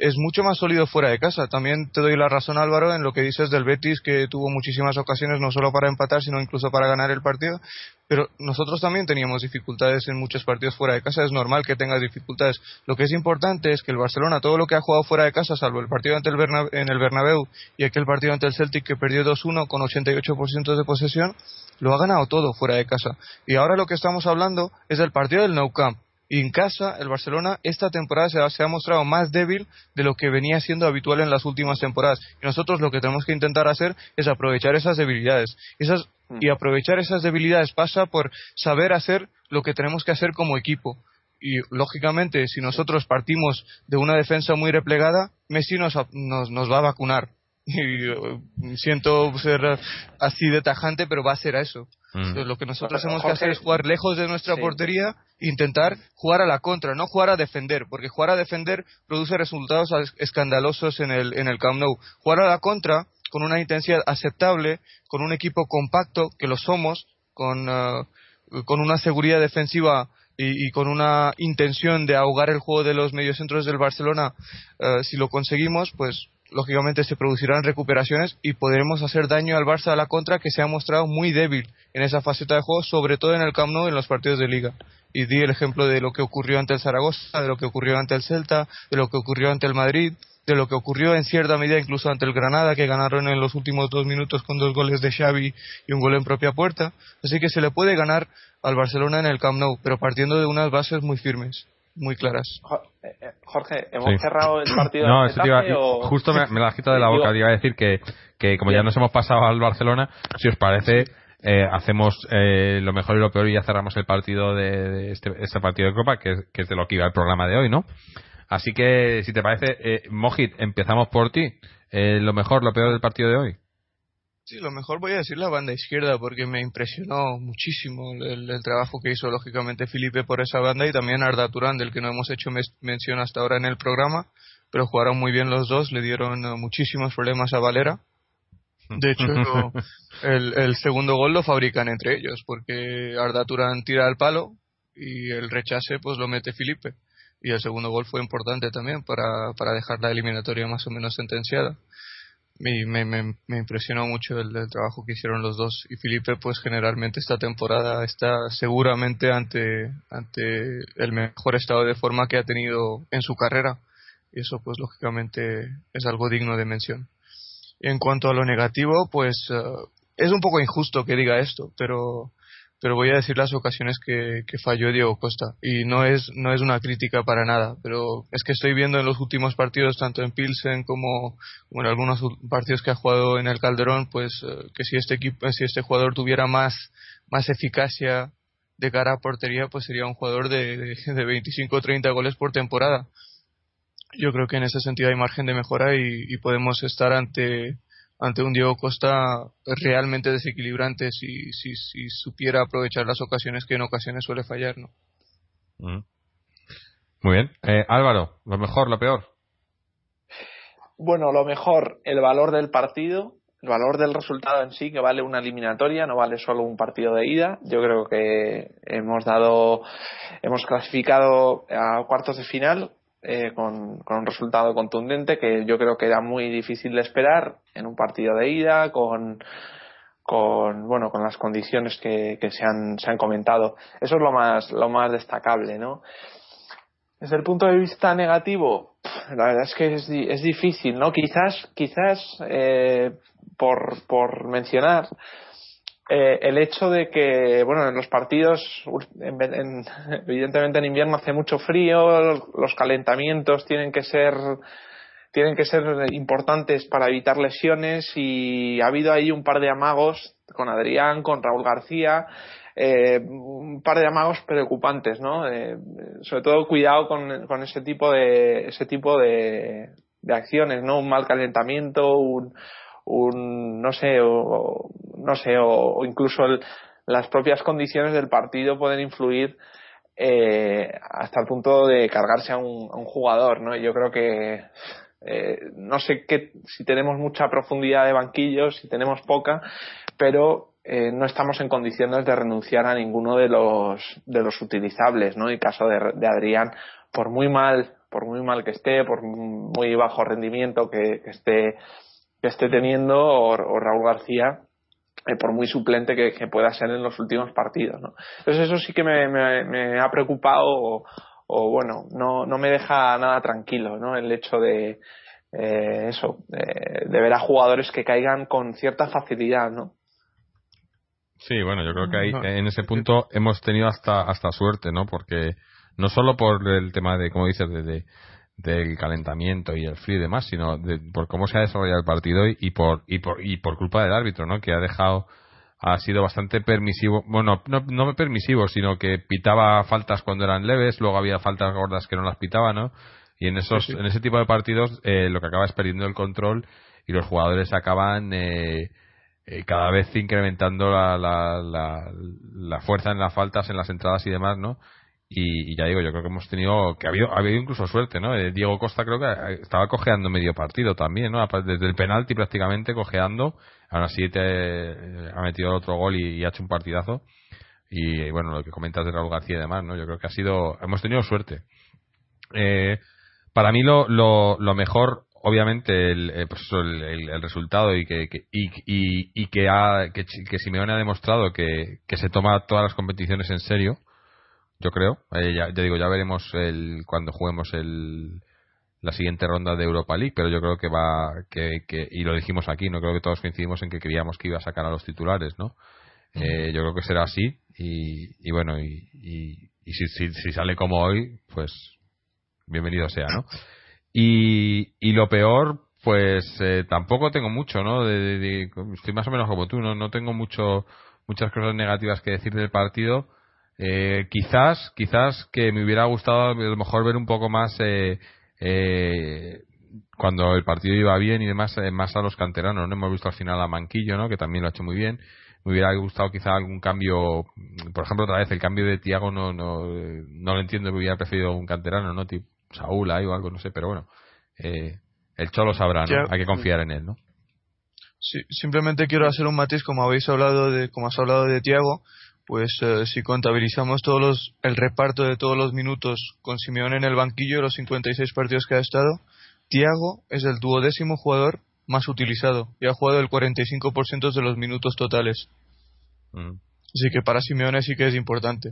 es mucho más sólido fuera de casa. También te doy la razón, Álvaro, en lo que dices del Betis, que tuvo muchísimas ocasiones no solo para empatar, sino incluso para ganar el partido. Pero nosotros también teníamos dificultades en muchos partidos fuera de casa. Es normal que tengas dificultades. Lo que es importante es que el Barcelona, todo lo que ha jugado fuera de casa, salvo el partido ante el Berna- en el Bernabéu y aquel partido ante el Celtic que perdió 2-1 con 88% de posesión, lo ha ganado todo fuera de casa. Y ahora lo que estamos hablando es del partido del Nou Camp. Y en casa, el Barcelona esta temporada se ha, se ha mostrado más débil de lo que venía siendo habitual en las últimas temporadas. Y nosotros lo que tenemos que intentar hacer es aprovechar esas debilidades. Esas, y aprovechar esas debilidades pasa por saber hacer lo que tenemos que hacer como equipo. Y lógicamente, si nosotros partimos de una defensa muy replegada, Messi nos, nos, nos va a vacunar. Y eh, siento ser así de tajante, pero va a ser a eso. Mm. Entonces, lo que nosotros Jorge, tenemos que hacer es jugar lejos de nuestra sí. portería e intentar jugar a la contra, no jugar a defender, porque jugar a defender produce resultados escandalosos en el, en el Camp Nou. Jugar a la contra con una intensidad aceptable, con un equipo compacto, que lo somos, con, eh, con una seguridad defensiva y, y con una intención de ahogar el juego de los mediocentros del Barcelona, eh, si lo conseguimos, pues lógicamente se producirán recuperaciones y podremos hacer daño al Barça a la contra que se ha mostrado muy débil en esa faceta de juego, sobre todo en el Camp Nou en los partidos de liga. Y di el ejemplo de lo que ocurrió ante el Zaragoza, de lo que ocurrió ante el Celta, de lo que ocurrió ante el Madrid, de lo que ocurrió en cierta medida incluso ante el Granada, que ganaron en los últimos dos minutos con dos goles de Xavi y un gol en propia puerta. Así que se le puede ganar al Barcelona en el Camp Nou, pero partiendo de unas bases muy firmes, muy claras. Eh, eh, Jorge, ¿hemos Sí. cerrado el partido No, eso iba- o- justo me, me la has quitado de la boca. Te iba a decir que, que como ya nos hemos pasado al Barcelona, si os parece, eh, hacemos eh, lo mejor y lo peor y ya cerramos el partido de, este, este, partido de Copa, que, es de lo que iba el programa de hoy, ¿no? Así que, si te parece, eh, Mojit, empezamos por ti. Eh, lo mejor, lo peor del partido de hoy. Sí, lo mejor voy a decir la banda izquierda porque me impresionó muchísimo el, trabajo que hizo lógicamente Felipe por esa banda y también Arda Turán, del que no hemos hecho mención hasta ahora en el programa, pero jugaron muy bien los dos, le dieron muchísimos problemas a Valera de hecho, el, segundo gol lo fabrican entre ellos, porque Arda Turán tira al palo y el rechace pues lo mete Felipe. Y el segundo gol fue importante también para, para dejar la eliminatoria más o menos sentenciada. Me, me, me impresionó mucho el, trabajo que hicieron los dos. Y Felipe, pues generalmente esta temporada está seguramente ante, ante el mejor estado de forma que ha tenido en su carrera. Y eso, pues lógicamente, es algo digno de mención. En cuanto a lo negativo, pues eh, es un poco injusto que diga esto, pero pero voy a decir las ocasiones que, falló Diego Costa. Y no es no es una crítica para nada pero es que estoy viendo en los últimos partidos tanto en Pilsen como, en algunos partidos que ha jugado en el Calderón pues eh, que si este equipo si este jugador tuviera más más eficacia de cara a portería pues sería un jugador de, de, 25 o 30 goles por temporada. Yo creo que en ese sentido hay margen de mejora y, podemos estar ante ante un Diego Costa realmente desequilibrante si, si, si supiera aprovechar las ocasiones que en ocasiones suele fallar, ¿no? Mm. Muy bien. Eh, Álvaro, ¿lo mejor, lo peor? Bueno, lo mejor, el valor del partido, el valor del resultado en sí, que vale una eliminatoria, no vale solo un partido de ida. Yo creo que hemos dado, hemos clasificado a cuartos de final eh, con, con, un resultado contundente que yo creo que era muy difícil de esperar en un partido de ida con con bueno con las condiciones que, que se, han, se han comentado. Eso es lo más lo más destacable no desde el punto de vista negativo la verdad es que es, es difícil no quizás quizás eh, por por mencionar eh, el hecho de que, bueno, en los partidos, evidentemente en invierno hace mucho frío, los calentamientos tienen que ser tienen que ser importantes para evitar lesiones y ha habido ahí un par de amagos con Adrián, con Raúl García, eh, un par de amagos preocupantes, ¿no? Eh, sobre todo cuidado con, con, ese tipo de ese tipo de, de acciones, ¿no? Un mal calentamiento, un, un no sé o, no sé o, incluso las propias condiciones del partido pueden influir eh, hasta el punto de cargarse a un, jugador no yo creo que eh, no sé qué si tenemos mucha profundidad de banquillos si tenemos poca pero eh, no estamos en condiciones de renunciar a ninguno de los de los utilizables no el caso de, de Adrián por muy mal por muy mal que esté por muy bajo rendimiento que esté que esté teniendo o, Raúl García eh, por muy suplente que, pueda ser en los últimos partidos. ¿no? Entonces eso sí que me, ha preocupado o, bueno, no, no me deja nada tranquilo ¿no? el hecho de eh, eso, de, ver a jugadores que caigan con cierta facilidad. ¿no? Sí, bueno, yo creo que ahí, en ese punto hemos tenido hasta, hasta suerte, ¿no? Porque no solo por el tema de, como dices, de del calentamiento y el frío y demás, sino por cómo se ha desarrollado el partido y, por, y, por, y por culpa del árbitro, ¿no? Que ha dejado, ha sido bastante permisivo, bueno, no, no permisivo, sino que pitaba faltas cuando eran leves, luego había faltas gordas que no las pitaba, ¿no? Y en esos, en ese tipo de partidos, eh, lo que acaba es perdiendo el control y los jugadores acaban eh, eh, cada vez incrementando la, la, la, la fuerza en las faltas, en las entradas y demás, ¿no? Y, ya digo, yo creo que hemos tenido, que ha habido, ha habido incluso suerte, ¿no? Eh, Diego Costa creo que eh, estaba cojeando medio partido también, ¿no? Desde el penalti prácticamente cojeando, ahora sí te, eh, ha metido otro gol y, ha hecho un partidazo. Y, bueno, lo que comentas de Raúl García y demás, ¿no? Yo creo que ha sido, hemos tenido suerte. para mí lo, lo, mejor, obviamente, el, pues el, resultado y que, y, y, y, que, ha, que, que Simeone ha demostrado que, que se toma todas las competiciones en serio yo creo. Eh, ya, digo, ya veremos el, cuando juguemos el, la siguiente ronda de Europa League, pero yo creo que va, que, que, y lo dijimos aquí, no creo que todos coincidimos en que queríamos que iba a sacar a los titulares, ¿no? Eh, yo creo que será así y, y bueno, y, y, si, si, sale como hoy, pues bienvenido sea, ¿no? Y, y lo peor, pues eh, tampoco tengo mucho, ¿no? De, estoy más o menos como tú, ¿no? No tengo mucho muchas cosas negativas que decir del partido. Eh, quizás, quizás que me hubiera gustado a lo mejor ver un poco más eh, eh, cuando el partido iba bien y demás, más a los canteranos. No hemos visto al final a Manquillo, ¿no? Que también lo ha hecho muy bien. Me hubiera gustado quizá algún cambio, por ejemplo, otra vez el cambio de Tiago no, no, no lo entiendo, me hubiera preferido un canterano, ¿no? Tipo Saúl ahí o algo, no sé, pero bueno. Eh, el Cholo sabrá, ¿no? Hay que confiar en él, ¿no? Sí, simplemente quiero hacer un matiz, como habéis hablado de, como has hablado de Tiago, pues eh, si contabilizamos todos los, el reparto de todos los minutos con Simeón en el banquillo, los 56 partidos que ha estado, Tiago es el duodécimo jugador más utilizado y ha jugado el 45% de los minutos totales. Mm. Así que para Simeone sí que es importante.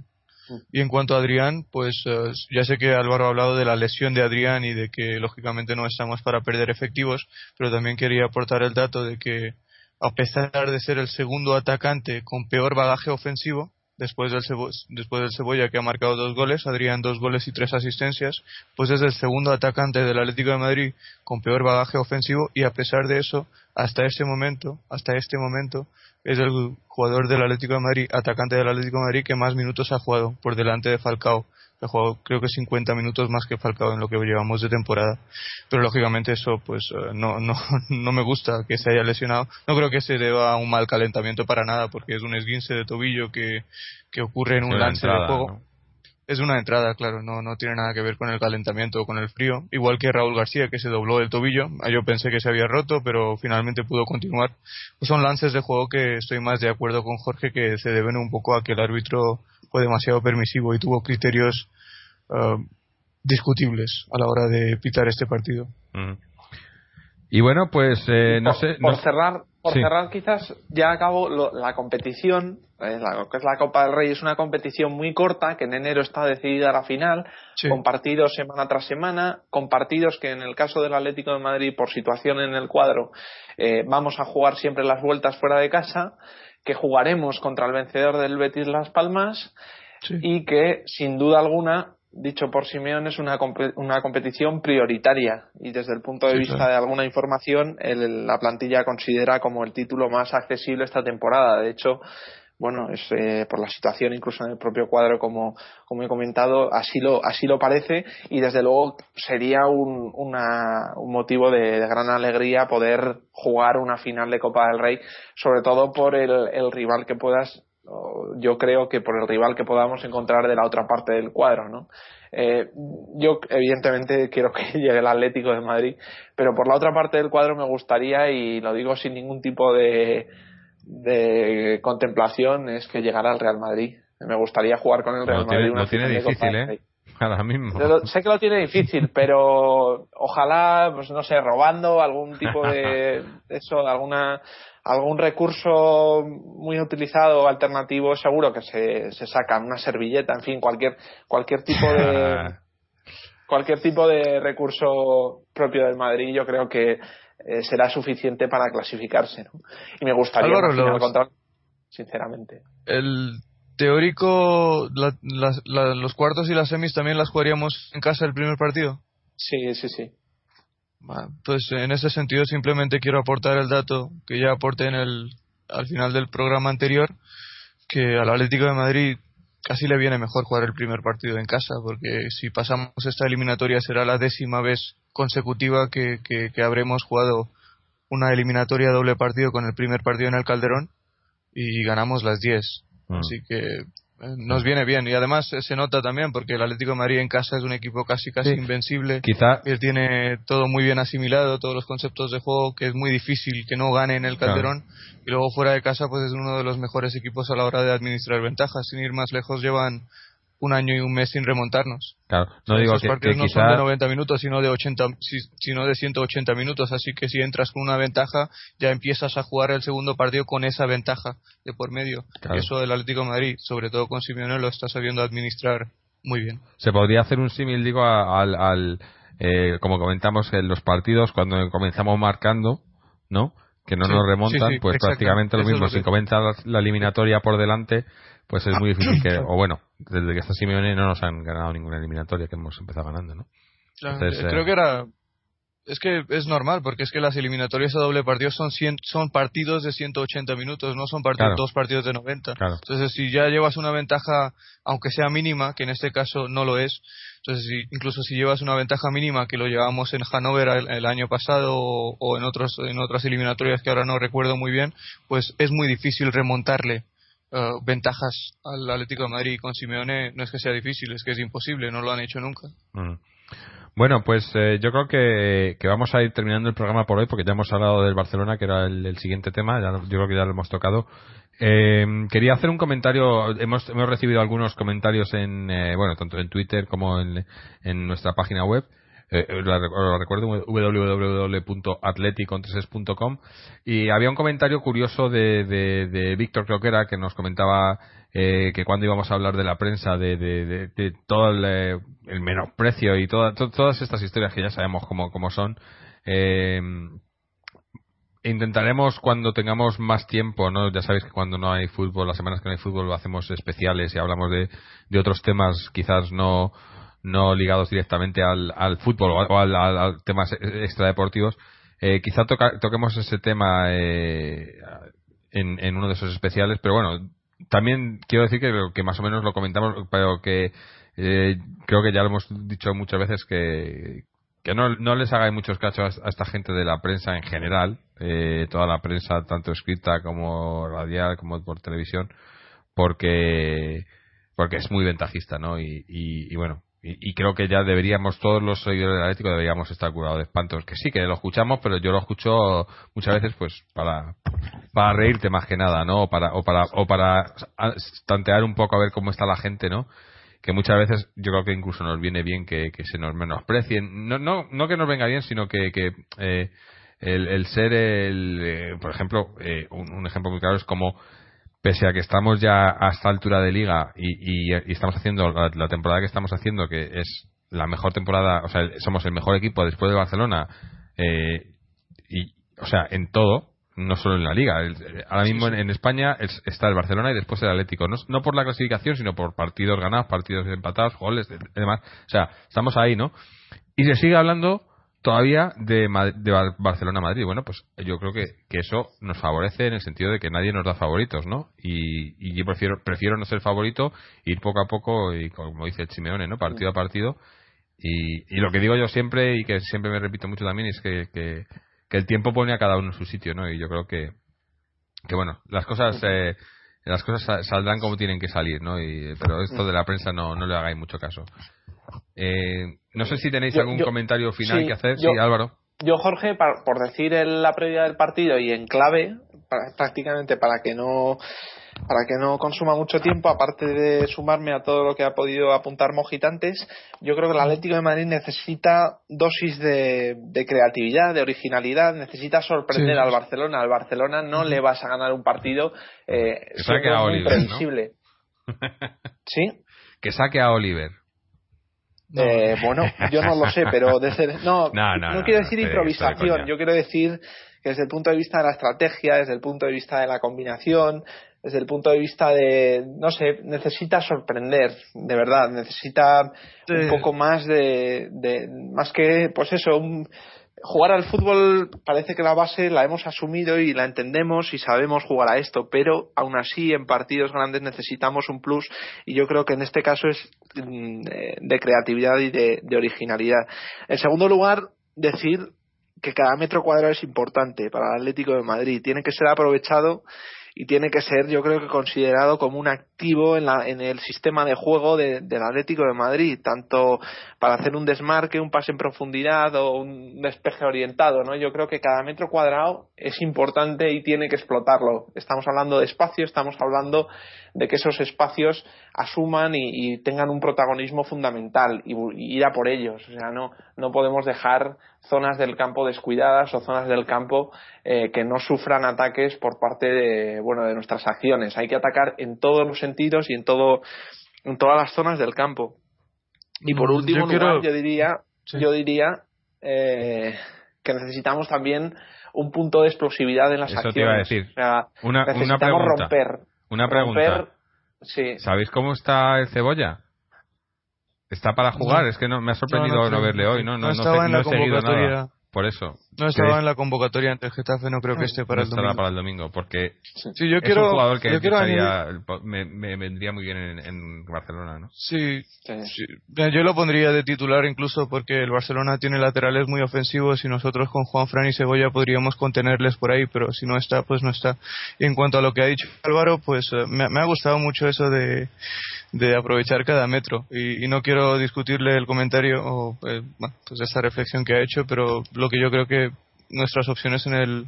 Y en cuanto a Adrián, pues eh, ya sé que Álvaro ha hablado de la lesión de Adrián y de que lógicamente no estamos para perder efectivos, pero también quería aportar el dato de que a pesar de ser el segundo atacante con peor bagaje ofensivo, después del, después del Cebolla que ha marcado dos goles, Adrián dos goles y tres asistencias, pues es el segundo atacante del Atlético de Madrid con peor bagaje ofensivo y a pesar de eso, hasta este momento, hasta este momento, es el jugador del Atlético de Madrid, atacante del Atlético de Madrid que más minutos ha jugado por delante de Falcao ha jugado creo que 50 minutos más que Falcao en lo que llevamos de temporada. Pero lógicamente eso pues eh, no, no, no me gusta que se haya lesionado. No creo que se deba a un mal calentamiento para nada porque es un esguince de tobillo que, que ocurre en un lance de juego. Es una entrada, claro, no, no tiene nada que ver con el calentamiento o con el frío. Igual que Raúl García, que se dobló el tobillo. Ah, yo pensé que se había roto, pero finalmente pudo continuar. Pues son lances de juego que estoy más de acuerdo con Jorge, que se deben un poco a que el árbitro fue demasiado permisivo y tuvo criterios uh, discutibles a la hora de pitar este partido. Y bueno, pues eh, no sé. Por cerrar, por cerrar quizás ya acabo la competición. Eh, la, que es la Copa del Rey es una competición muy corta que en enero está decidida la final, con partidos semana tras semana, con partidos que en el caso del Atlético de Madrid por situación en el cuadro eh, vamos a jugar siempre las vueltas fuera de casa que jugaremos contra el vencedor del Betis Las Palmas y que sin duda alguna dicho por Simeón es una, una competición prioritaria. Y desde el punto de vista de alguna información la plantilla considera como el título más accesible esta temporada. De hecho bueno, es eh, por la situación incluso en el propio cuadro como, como he comentado, así lo, así lo parece y desde luego sería un, una, un motivo de, gran alegría poder jugar una final de Copa del Rey, sobre todo por el, rival que puedas yo creo que por el rival que podamos encontrar de la otra parte del cuadro, ¿no? Eh, yo evidentemente quiero que llegue el Atlético de Madrid, pero por la otra parte del cuadro me gustaría y lo digo sin ningún tipo de, de contemplación es que llegara al Real Madrid. Me gustaría jugar con el Real Madrid. Lo tiene difícil, ¿eh? Ahora mismo. sé que lo tiene difícil, pero ojalá, pues no sé, robando algún tipo de eso, alguna algún recurso muy utilizado alternativo seguro que se, se saca una servilleta en fin cualquier cualquier tipo de cualquier tipo de recurso propio del Madrid yo creo que eh, será suficiente para clasificarse ¿no? y me gustaría los, sinceramente. El teórico los cuartos y las semis también las jugaríamos en casa el primer partido. Sí sí sí. Pues en ese sentido simplemente quiero aportar el dato que ya aporté en el, al final del programa anterior, que al Atlético de Madrid casi le viene mejor jugar el primer partido en casa, porque si pasamos esta eliminatoria será la décima vez consecutiva que, que, habremos jugado una eliminatoria doble partido con el primer partido en el Calderón y ganamos las 10. Mm. Así que eh, nos viene bien. Y además eh, se nota también porque el Atlético de Madrid en casa es un equipo casi casi invencible. Quizá él tiene todo muy bien asimilado todos los conceptos de juego que es muy difícil que no gane en el Calderón. Y luego fuera de casa pues es uno de los mejores equipos a la hora de administrar ventajas. Sin ir más lejos llevan un año y un mes sin remontarnos. Claro, no digo que, partidos no son de 90 minutos, sino de 80, sino de 180 minutos, así que si entras con una ventaja, ya empiezas a jugar el segundo partido con esa ventaja de por medio. Eso del Atlético de Madrid, sobre todo con Simeone, lo está sabiendo administrar muy bien. Se podría hacer un símil, digo, al, eh, como comentamos en los partidos, cuando comenzamos marcando, ¿no? Que no nos remontan, pues prácticamente lo mismo. si comenzas la eliminatoria por delante, pues es muy difícil que, o bueno, desde que está Simeone no nos han ganado ninguna eliminatoria que hemos empezado ganando, ¿no? creo eh, que era es que es normal, porque es que las eliminatorias a doble partido son son partidos de 180 minutos, no son partidos, dos partidos de 90. Entonces, si ya llevas una ventaja, aunque sea mínima, que en este caso no lo es, entonces incluso si llevas una ventaja mínima, que lo llevamos en Hannover el, año pasado o, en, otros, en otras eliminatorias que ahora no recuerdo muy bien, pues es muy difícil remontarle eh, ventajas al Atlético de Madrid con Simeone no es que sea difícil, es que es imposible, no lo han hecho nunca. Mm. Bueno, pues eh, yo creo que, vamos a ir terminando el programa por hoy porque ya hemos hablado del Barcelona, que era el, siguiente tema, ya, yo creo que ya lo hemos tocado. Eh, quería hacer un comentario, hemos, hemos recibido algunos comentarios en, eh, bueno, tanto en Twitter como en, en nuestra página web. Eh, lo recuerdo www.atleticontreses.com y había un comentario curioso de, de, de Víctor creo que nos comentaba eh, que cuando íbamos a hablar de la prensa, de, de, todo el, eh, el, menosprecio y toda, todas estas historias que ya sabemos cómo, cómo son, eh, intentaremos cuando tengamos más tiempo, ¿no? Ya sabéis que cuando no hay fútbol, las semanas que no hay fútbol lo hacemos especiales y hablamos de, otros temas quizás no, no ligados directamente al, al fútbol o, al, temas extradeportivos. Eh, quizá toquemos ese tema eh, en, en uno de esos especiales, pero bueno, también quiero decir que, que más o menos lo comentamos, pero que eh, creo que ya lo hemos dicho muchas veces que, que no, no les hagáis muchos cachos a, esta gente de la prensa en general, eh, toda la prensa, tanto escrita como radial, como por televisión, porque porque es muy ventajista, ¿no? Y, y, bueno, y, creo que ya deberíamos, todos los seguidores del Atlético deberíamos estar curados de espantos. Que sí, que lo escuchamos, pero yo lo escucho muchas veces pues para, para reírte más que nada, ¿no? O para, o para, o para tantear un poco a ver cómo está la gente, ¿no? Que muchas veces yo creo que incluso nos viene bien que, se nos menosprecien. No, no, no que nos venga bien, sino que, que eh, el, el, ser el, eh, por ejemplo, eh, un, ejemplo muy claro es como pese a que estamos ya a esta altura de liga y, estamos haciendo la, temporada que estamos haciendo, que es la mejor temporada, o sea, somos el mejor equipo después de Barcelona, eh, y, o sea, en todo, no solo en la liga. ahora mismo En, España está el Barcelona y después el Atlético. No, no, por la clasificación, sino por partidos ganados, partidos empatados, goles, demás. O sea, estamos ahí, ¿no? Y se sigue hablando todavía de, de Barcelona-Madrid. Bueno, pues yo creo que, que, eso nos favorece en el sentido de que nadie nos da favoritos, ¿no? Y, y yo prefiero, prefiero no ser favorito, ir poco a poco y como dice el Simeone, ¿no? Partido a partido. Y, y lo que digo yo siempre y que siempre me repito mucho también es que, que, el tiempo pone a cada uno en su sitio, ¿no? Y yo creo que, que bueno, las cosas... Eh, las cosas saldrán como tienen que salir, ¿no? Y, pero esto de la prensa no, no le hagáis mucho caso. Eh, no sé si tenéis algún comentario final que hacer. sí, Álvaro. Yo, Jorge, por decir en la previa del partido y en clave, prácticamente para que no para que no consuma mucho tiempo, aparte de sumarme a todo lo que ha podido apuntar Mojitantes, yo creo que el Atlético de Madrid necesita dosis de, creatividad, de originalidad, necesita sorprender al Barcelona. Al Barcelona no le vas a ganar un partido eh, que saque a Oliver, ¿Sí? Que saque a Oliver. Eh, bueno, yo no lo sé, pero desde, no, no, quiero decir improvisación, yo quiero decir que desde el punto de vista de la estrategia, desde el punto de vista de la combinación, desde el punto de vista de, no sé, necesita sorprender, de verdad, necesita un poco más de, de, más que, pues eso, un, jugar al fútbol parece que la base la hemos asumido y la entendemos y sabemos jugar a esto, pero aún así en partidos grandes necesitamos un plus y yo creo que en este caso es mm, de creatividad y de, originalidad. En segundo lugar, decir que cada metro cuadrado es importante para el Atlético de Madrid. Tiene que ser aprovechado y tiene que ser, yo creo que considerado como un activo en, la, en el sistema de juego del Atlético de Madrid, tanto para hacer un desmarque, un pase en profundidad o un despeje orientado, ¿no? Yo creo que cada metro cuadrado es importante y tiene que explotarlo. Estamos hablando de espacio, estamos hablando de que esos espacios asuman y, tengan un protagonismo fundamental y, ir a por ellos. O sea, no, no podemos dejar zonas del campo descuidadas o zonas del campo eh, que no sufran ataques por parte de, bueno, de nuestras acciones. Hay que atacar en todos los sentidos y en todo, en todas las zonas del campo. Y por mm, último yo, yo diría, yo diría eh, que necesitamos también un punto de explosividad en las acciones. Te iba a decir. una, necesitamos una romper. Una pregunta. ¿Sabéis cómo está el cebolla? Está para jugar, es que no me ha sorprendido no, verle hoy, no, no, no, estaba en la convocatoria. por eso. No estaba en la convocatoria ante el Getafe, no creo que esté para no el domingo. para el domingo, porque sí, yo quiero, es un jugador que yo quiero me, me, vendría muy bien en, en Barcelona, ¿no? Sí, sí, yo lo pondría de titular incluso porque el Barcelona tiene laterales muy ofensivos y nosotros con Juan Fran y Cebolla podríamos contenerles por ahí, pero si no está, pues no está. Y en cuanto a lo que ha dicho Álvaro, pues eh, me, me ha gustado mucho eso de de aprovechar cada metro. Y, no quiero discutirle el comentario o eh, pues esta reflexión que ha hecho, pero lo que yo creo que nuestras opciones en el,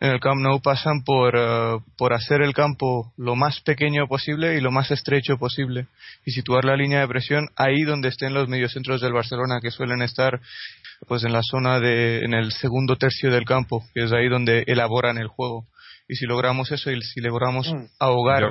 en el Camp Nou pasan por, eh, por hacer el campo lo más pequeño posible y lo más estrecho posible y situar la línea de presión ahí donde estén los mediocentros del Barcelona que suelen estar pues en la zona de en el segundo tercio del campo que es ahí donde elaboran el juego y si logramos eso y si logramos mm. ahogar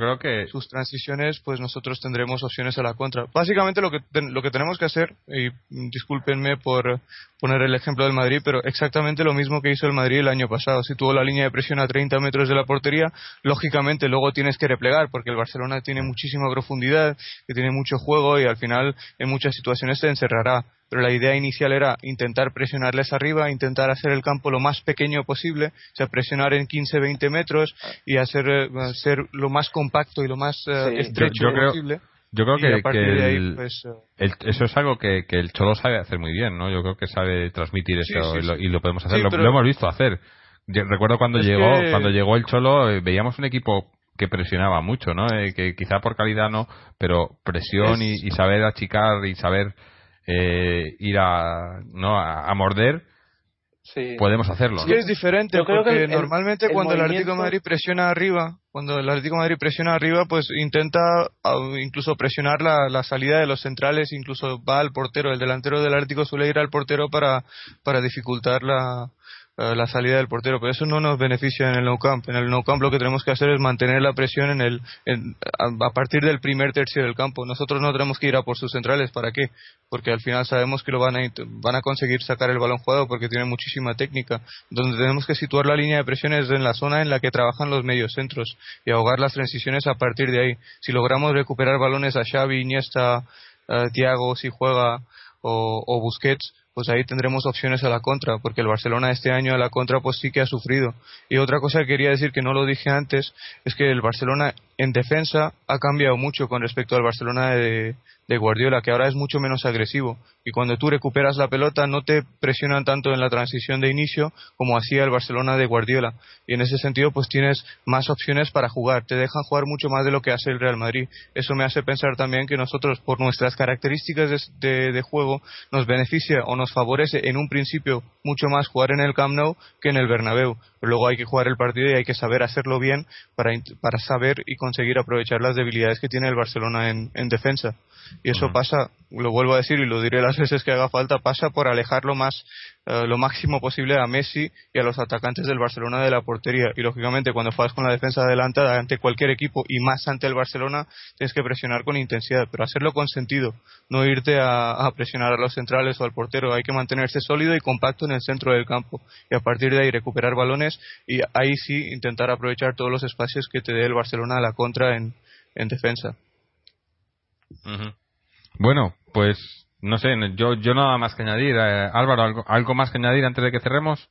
sus transiciones, pues nosotros tendremos opciones a la contra. Básicamente lo que, lo que tenemos que hacer, y discúlpenme por poner el ejemplo del Madrid, pero exactamente lo mismo que hizo el Madrid el año pasado. Si tuvo la línea de presión a 30 metros de la portería, lógicamente luego tienes que replegar, porque el Barcelona tiene muchísima profundidad, que tiene mucho juego y al final en muchas situaciones te encerrará pero la idea inicial era intentar presionarles arriba, intentar hacer el campo lo más pequeño posible, o sea, presionar en 15-20 metros y hacer eh, ser lo más compacto y lo más eh, estrecho posible. Yo creo que, pues, eh, eso es algo que, el Cholo sabe hacer muy bien, ¿no? Yo creo que sabe transmitir eso y, lo, podemos hacer. Lo, hemos visto hacer. recuerdo cuando llegó cuando llegó el Cholo, veíamos un equipo que presionaba mucho, ¿no? que quizá por calidad no, pero presión y, y, saber achicar y saber eh, ir a, ¿no? a, morder, podemos hacerlo. Sí, es diferente, porque normalmente cuando el Atlético de Madrid presiona arriba, cuando el Atlético de Madrid presiona arriba, pues intenta incluso presionar la, la, salida de los centrales, incluso va al portero. El delantero del Atlético suele ir al portero para, para dificultar la, eh, la salida del portero, pero eso no nos beneficia en el no camp. En el no camp lo que tenemos que hacer es mantener la presión en el, a, partir del primer tercio del campo. Nosotros no tenemos que ir a por sus centrales, ¿para qué? Porque al final sabemos que lo van a, van a conseguir sacar el balón jugado porque tienen muchísima técnica. Donde tenemos que situar la línea de presión es en la zona en la que trabajan los medios centros y ahogar las transiciones a partir de ahí. Si logramos recuperar balones a Xavi, Iniesta, uh, Thiago, si juega, o Busquets, pues ahí tendremos opciones a la contra, porque el Barcelona este año a la contra pues sí que ha sufrido. Y otra cosa que quería decir que no lo dije antes es que el Barcelona en defensa ha cambiado mucho con respecto al Barcelona de, Guardiola, que ahora es mucho menos agresivo. Y cuando tú recuperas la pelota no te presionan tanto en la transición de inicio como hacía el Barcelona de Guardiola. Y en ese sentido pues tienes más opciones para jugar. Te dejan jugar mucho más de lo que hace el Real Madrid. Eso me hace pensar también que nosotros por nuestras características de, de, juego nos beneficia o nos favorece en un principio mucho más jugar en el Camp Nou que en el Bernabéu. Pero luego hay que jugar el partido y hay que saber hacerlo bien para, para saber y conseguir aprovechar las debilidades que tiene el Barcelona en, en defensa. Y eso pasa, lo vuelvo a decir y lo diré las veces que haga falta, pasa por alejar lo más, eh, lo máximo posible a Messi y a los atacantes del Barcelona de la portería. Y lógicamente cuando juegas con la defensa adelantada ante cualquier equipo y más ante el Barcelona, tienes que presionar con intensidad, pero hacerlo con sentido, no irte a, presionar a los centrales o al portero. Hay que mantenerse sólido y compacto en el centro del campo y a partir de ahí recuperar balones y ahí sí intentar aprovechar todos los espacios que te dé el Barcelona a la contra en, en defensa. Bueno, pues no sé, yo, yo nada más que añadir. Eh, Álvaro, ¿algo, ¿algo más que añadir antes de que cerremos?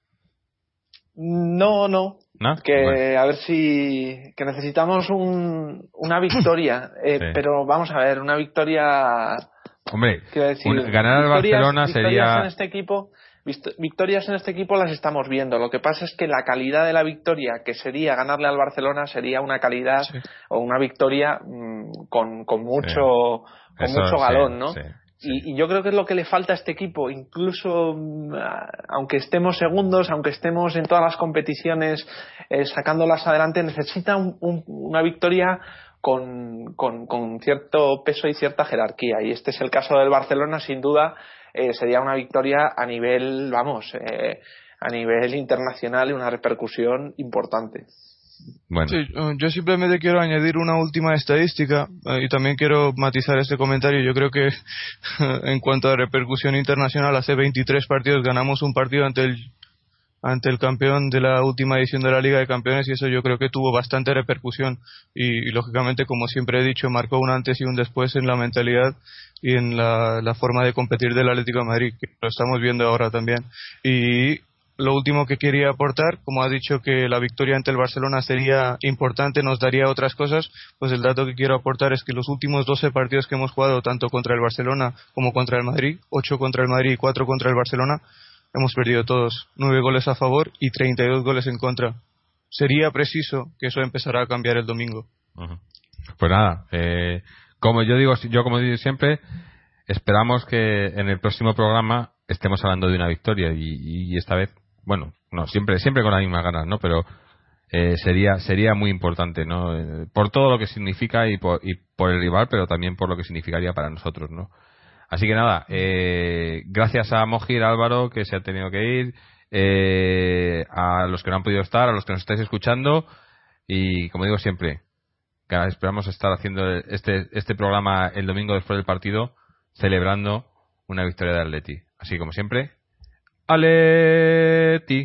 No, no. Que a ver si que necesitamos un, una victoria, eh, pero vamos a ver, una victoria. Hombre, ganar al Barcelona sería. En este equipo victorias en este equipo las estamos viendo. Lo que pasa es que la calidad de la victoria, que sería ganarle al Barcelona, sería una calidad o una victoria mm, con, con, mucho, con mucho galón, ¿no? Y, yo creo que es lo que le falta a este equipo, incluso mm, aunque estemos segundos, aunque estemos en todas las competiciones eh, sacándolas adelante, necesita una victoria con, con, con, cierto peso y cierta jerarquía. Y este es el caso del Barcelona, sin duda, eh, sería una victoria a nivel, vamos, eh, a nivel internacional y una repercusión importante. Bueno. Sí, uh, yo simplemente quiero añadir una última estadística uh, y también quiero matizar este comentario. Yo creo que en cuanto a repercusión internacional, hace 23 partidos ganamos un partido ante el ante el campeón de la última edición de la Liga de Campeones y eso yo creo que tuvo bastante repercusión y, lógicamente como siempre he dicho marcó un antes y un después en la mentalidad y en la, forma de competir del Atlético de Madrid que lo estamos viendo ahora también y lo último que quería aportar, como ha dicho que la victoria ante el Barcelona sería importante, nos daría otras cosas, pues el dato que quiero aportar es que los últimos 12 partidos que hemos jugado, tanto contra el Barcelona como contra el Madrid, 8 contra el Madrid y 4 contra el Barcelona, hemos perdido todos, 9 goles a favor y 32 goles en contra. Sería preciso que eso empezara a cambiar el domingo. Pues nada, eh, como yo digo, yo como digo siempre, esperamos que en el próximo programa estemos hablando de una victoria y, esta vez, bueno, no siempre siempre con las mismas ganas, ¿no? Pero eh, sería sería muy importante, ¿no? Eh, por todo lo que significa y por, y por el rival, pero también por lo que significaría para nosotros, ¿no? Así que nada, eh, gracias a Mojir Álvaro que se ha tenido que ir, a los que no han podido estar, a los que nos estáis escuchando y como digo siempre, esperamos estar haciendo este este programa el domingo después del partido celebrando una victoria de Atleti. Así como siempre, Aleti.